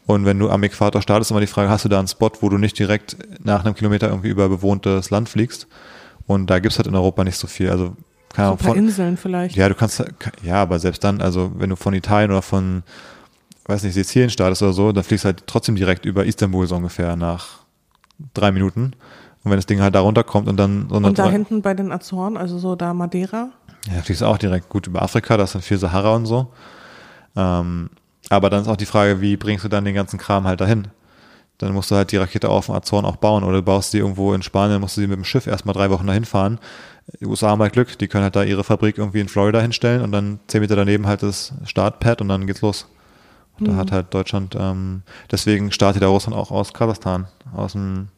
Und wenn du am Äquator startest, ist immer die Frage, hast du da einen Spot, wo du nicht direkt nach einem Kilometer irgendwie über bewohntes Land fliegst? Und da gibt's halt in Europa nicht so viel. Also keine So Ahnung, von, Inseln vielleicht. ja, du kannst, ja, aber selbst dann, also wenn du von Italien oder von, weiß nicht, Sizilien startest oder so, dann fliegst du halt trotzdem direkt über Istanbul so ungefähr nach drei Minuten. Und wenn das Ding halt da runterkommt und dann so Und da hinten bei den Azoren, also so da Madeira. ja, fliegst du auch direkt gut über Afrika, das ist dann viel Sahara und so. Ähm, aber dann ist auch die Frage, wie bringst du dann den ganzen Kram halt dahin? Dann musst du halt die Rakete auf dem Azoren auch bauen oder du baust sie irgendwo in Spanien, musst du sie mit dem Schiff erstmal drei Wochen dahin fahren. Die USA haben halt Glück, die können halt da ihre Fabrik irgendwie in Florida hinstellen und dann zehn Meter daneben halt das Startpad und dann geht's los. Und da hat halt Deutschland, ähm, deswegen startet der Russland auch aus Kasachstan, aus dem,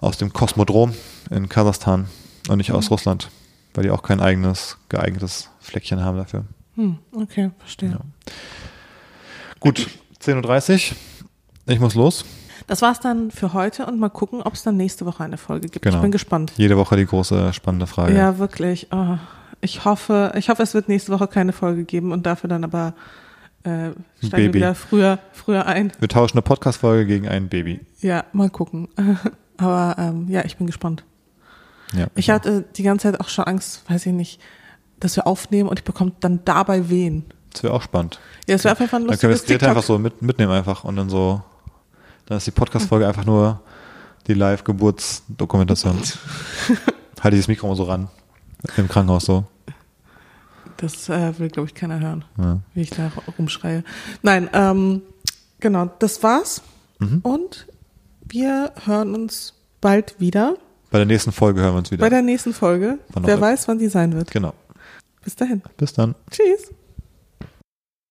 aus dem Kosmodrom in Kasachstan und nicht aus Russland, weil die auch kein eigenes geeignetes Fleckchen haben dafür. Hm, okay, verstehe. Ja. Gut, 10.30 Uhr. Ich muss los. Das war's dann für heute und mal gucken, ob es dann nächste Woche eine Folge gibt. Genau. Ich bin gespannt. Jede Woche die große spannende Frage. Ja, wirklich. Oh, ich hoffe, ich hoffe, es wird nächste Woche keine Folge geben und dafür dann aber äh, steigen wieder früher, früher ein. Wir tauschen eine Podcast-Folge gegen ein Baby. Ja, mal gucken. aber ähm, ja, ich bin gespannt. Ja. Ich hatte die ganze Zeit auch schon Angst, weiß ich nicht, dass wir aufnehmen und ich bekomme dann dabei Wehen. Das wäre auch spannend. Ja, es wäre einfach ein Dann können wir lustiges das einfach so mit, mitnehmen einfach und dann so, dann ist die Podcast-Folge einfach nur die Live-Geburtsdokumentation. Halte ich das Mikro mal so ran. Im Krankenhaus so. Das äh, will, glaube ich, keiner hören, Ja. wie ich da rumschreie. Nein, ähm, genau, das war's. Mhm. Und wir hören uns bald wieder Bei der nächsten Folge hören wir uns wieder. bei der nächsten Folge. Wer weiß, wann die sein wird. genau. Bis dahin. Bis dann. Tschüss.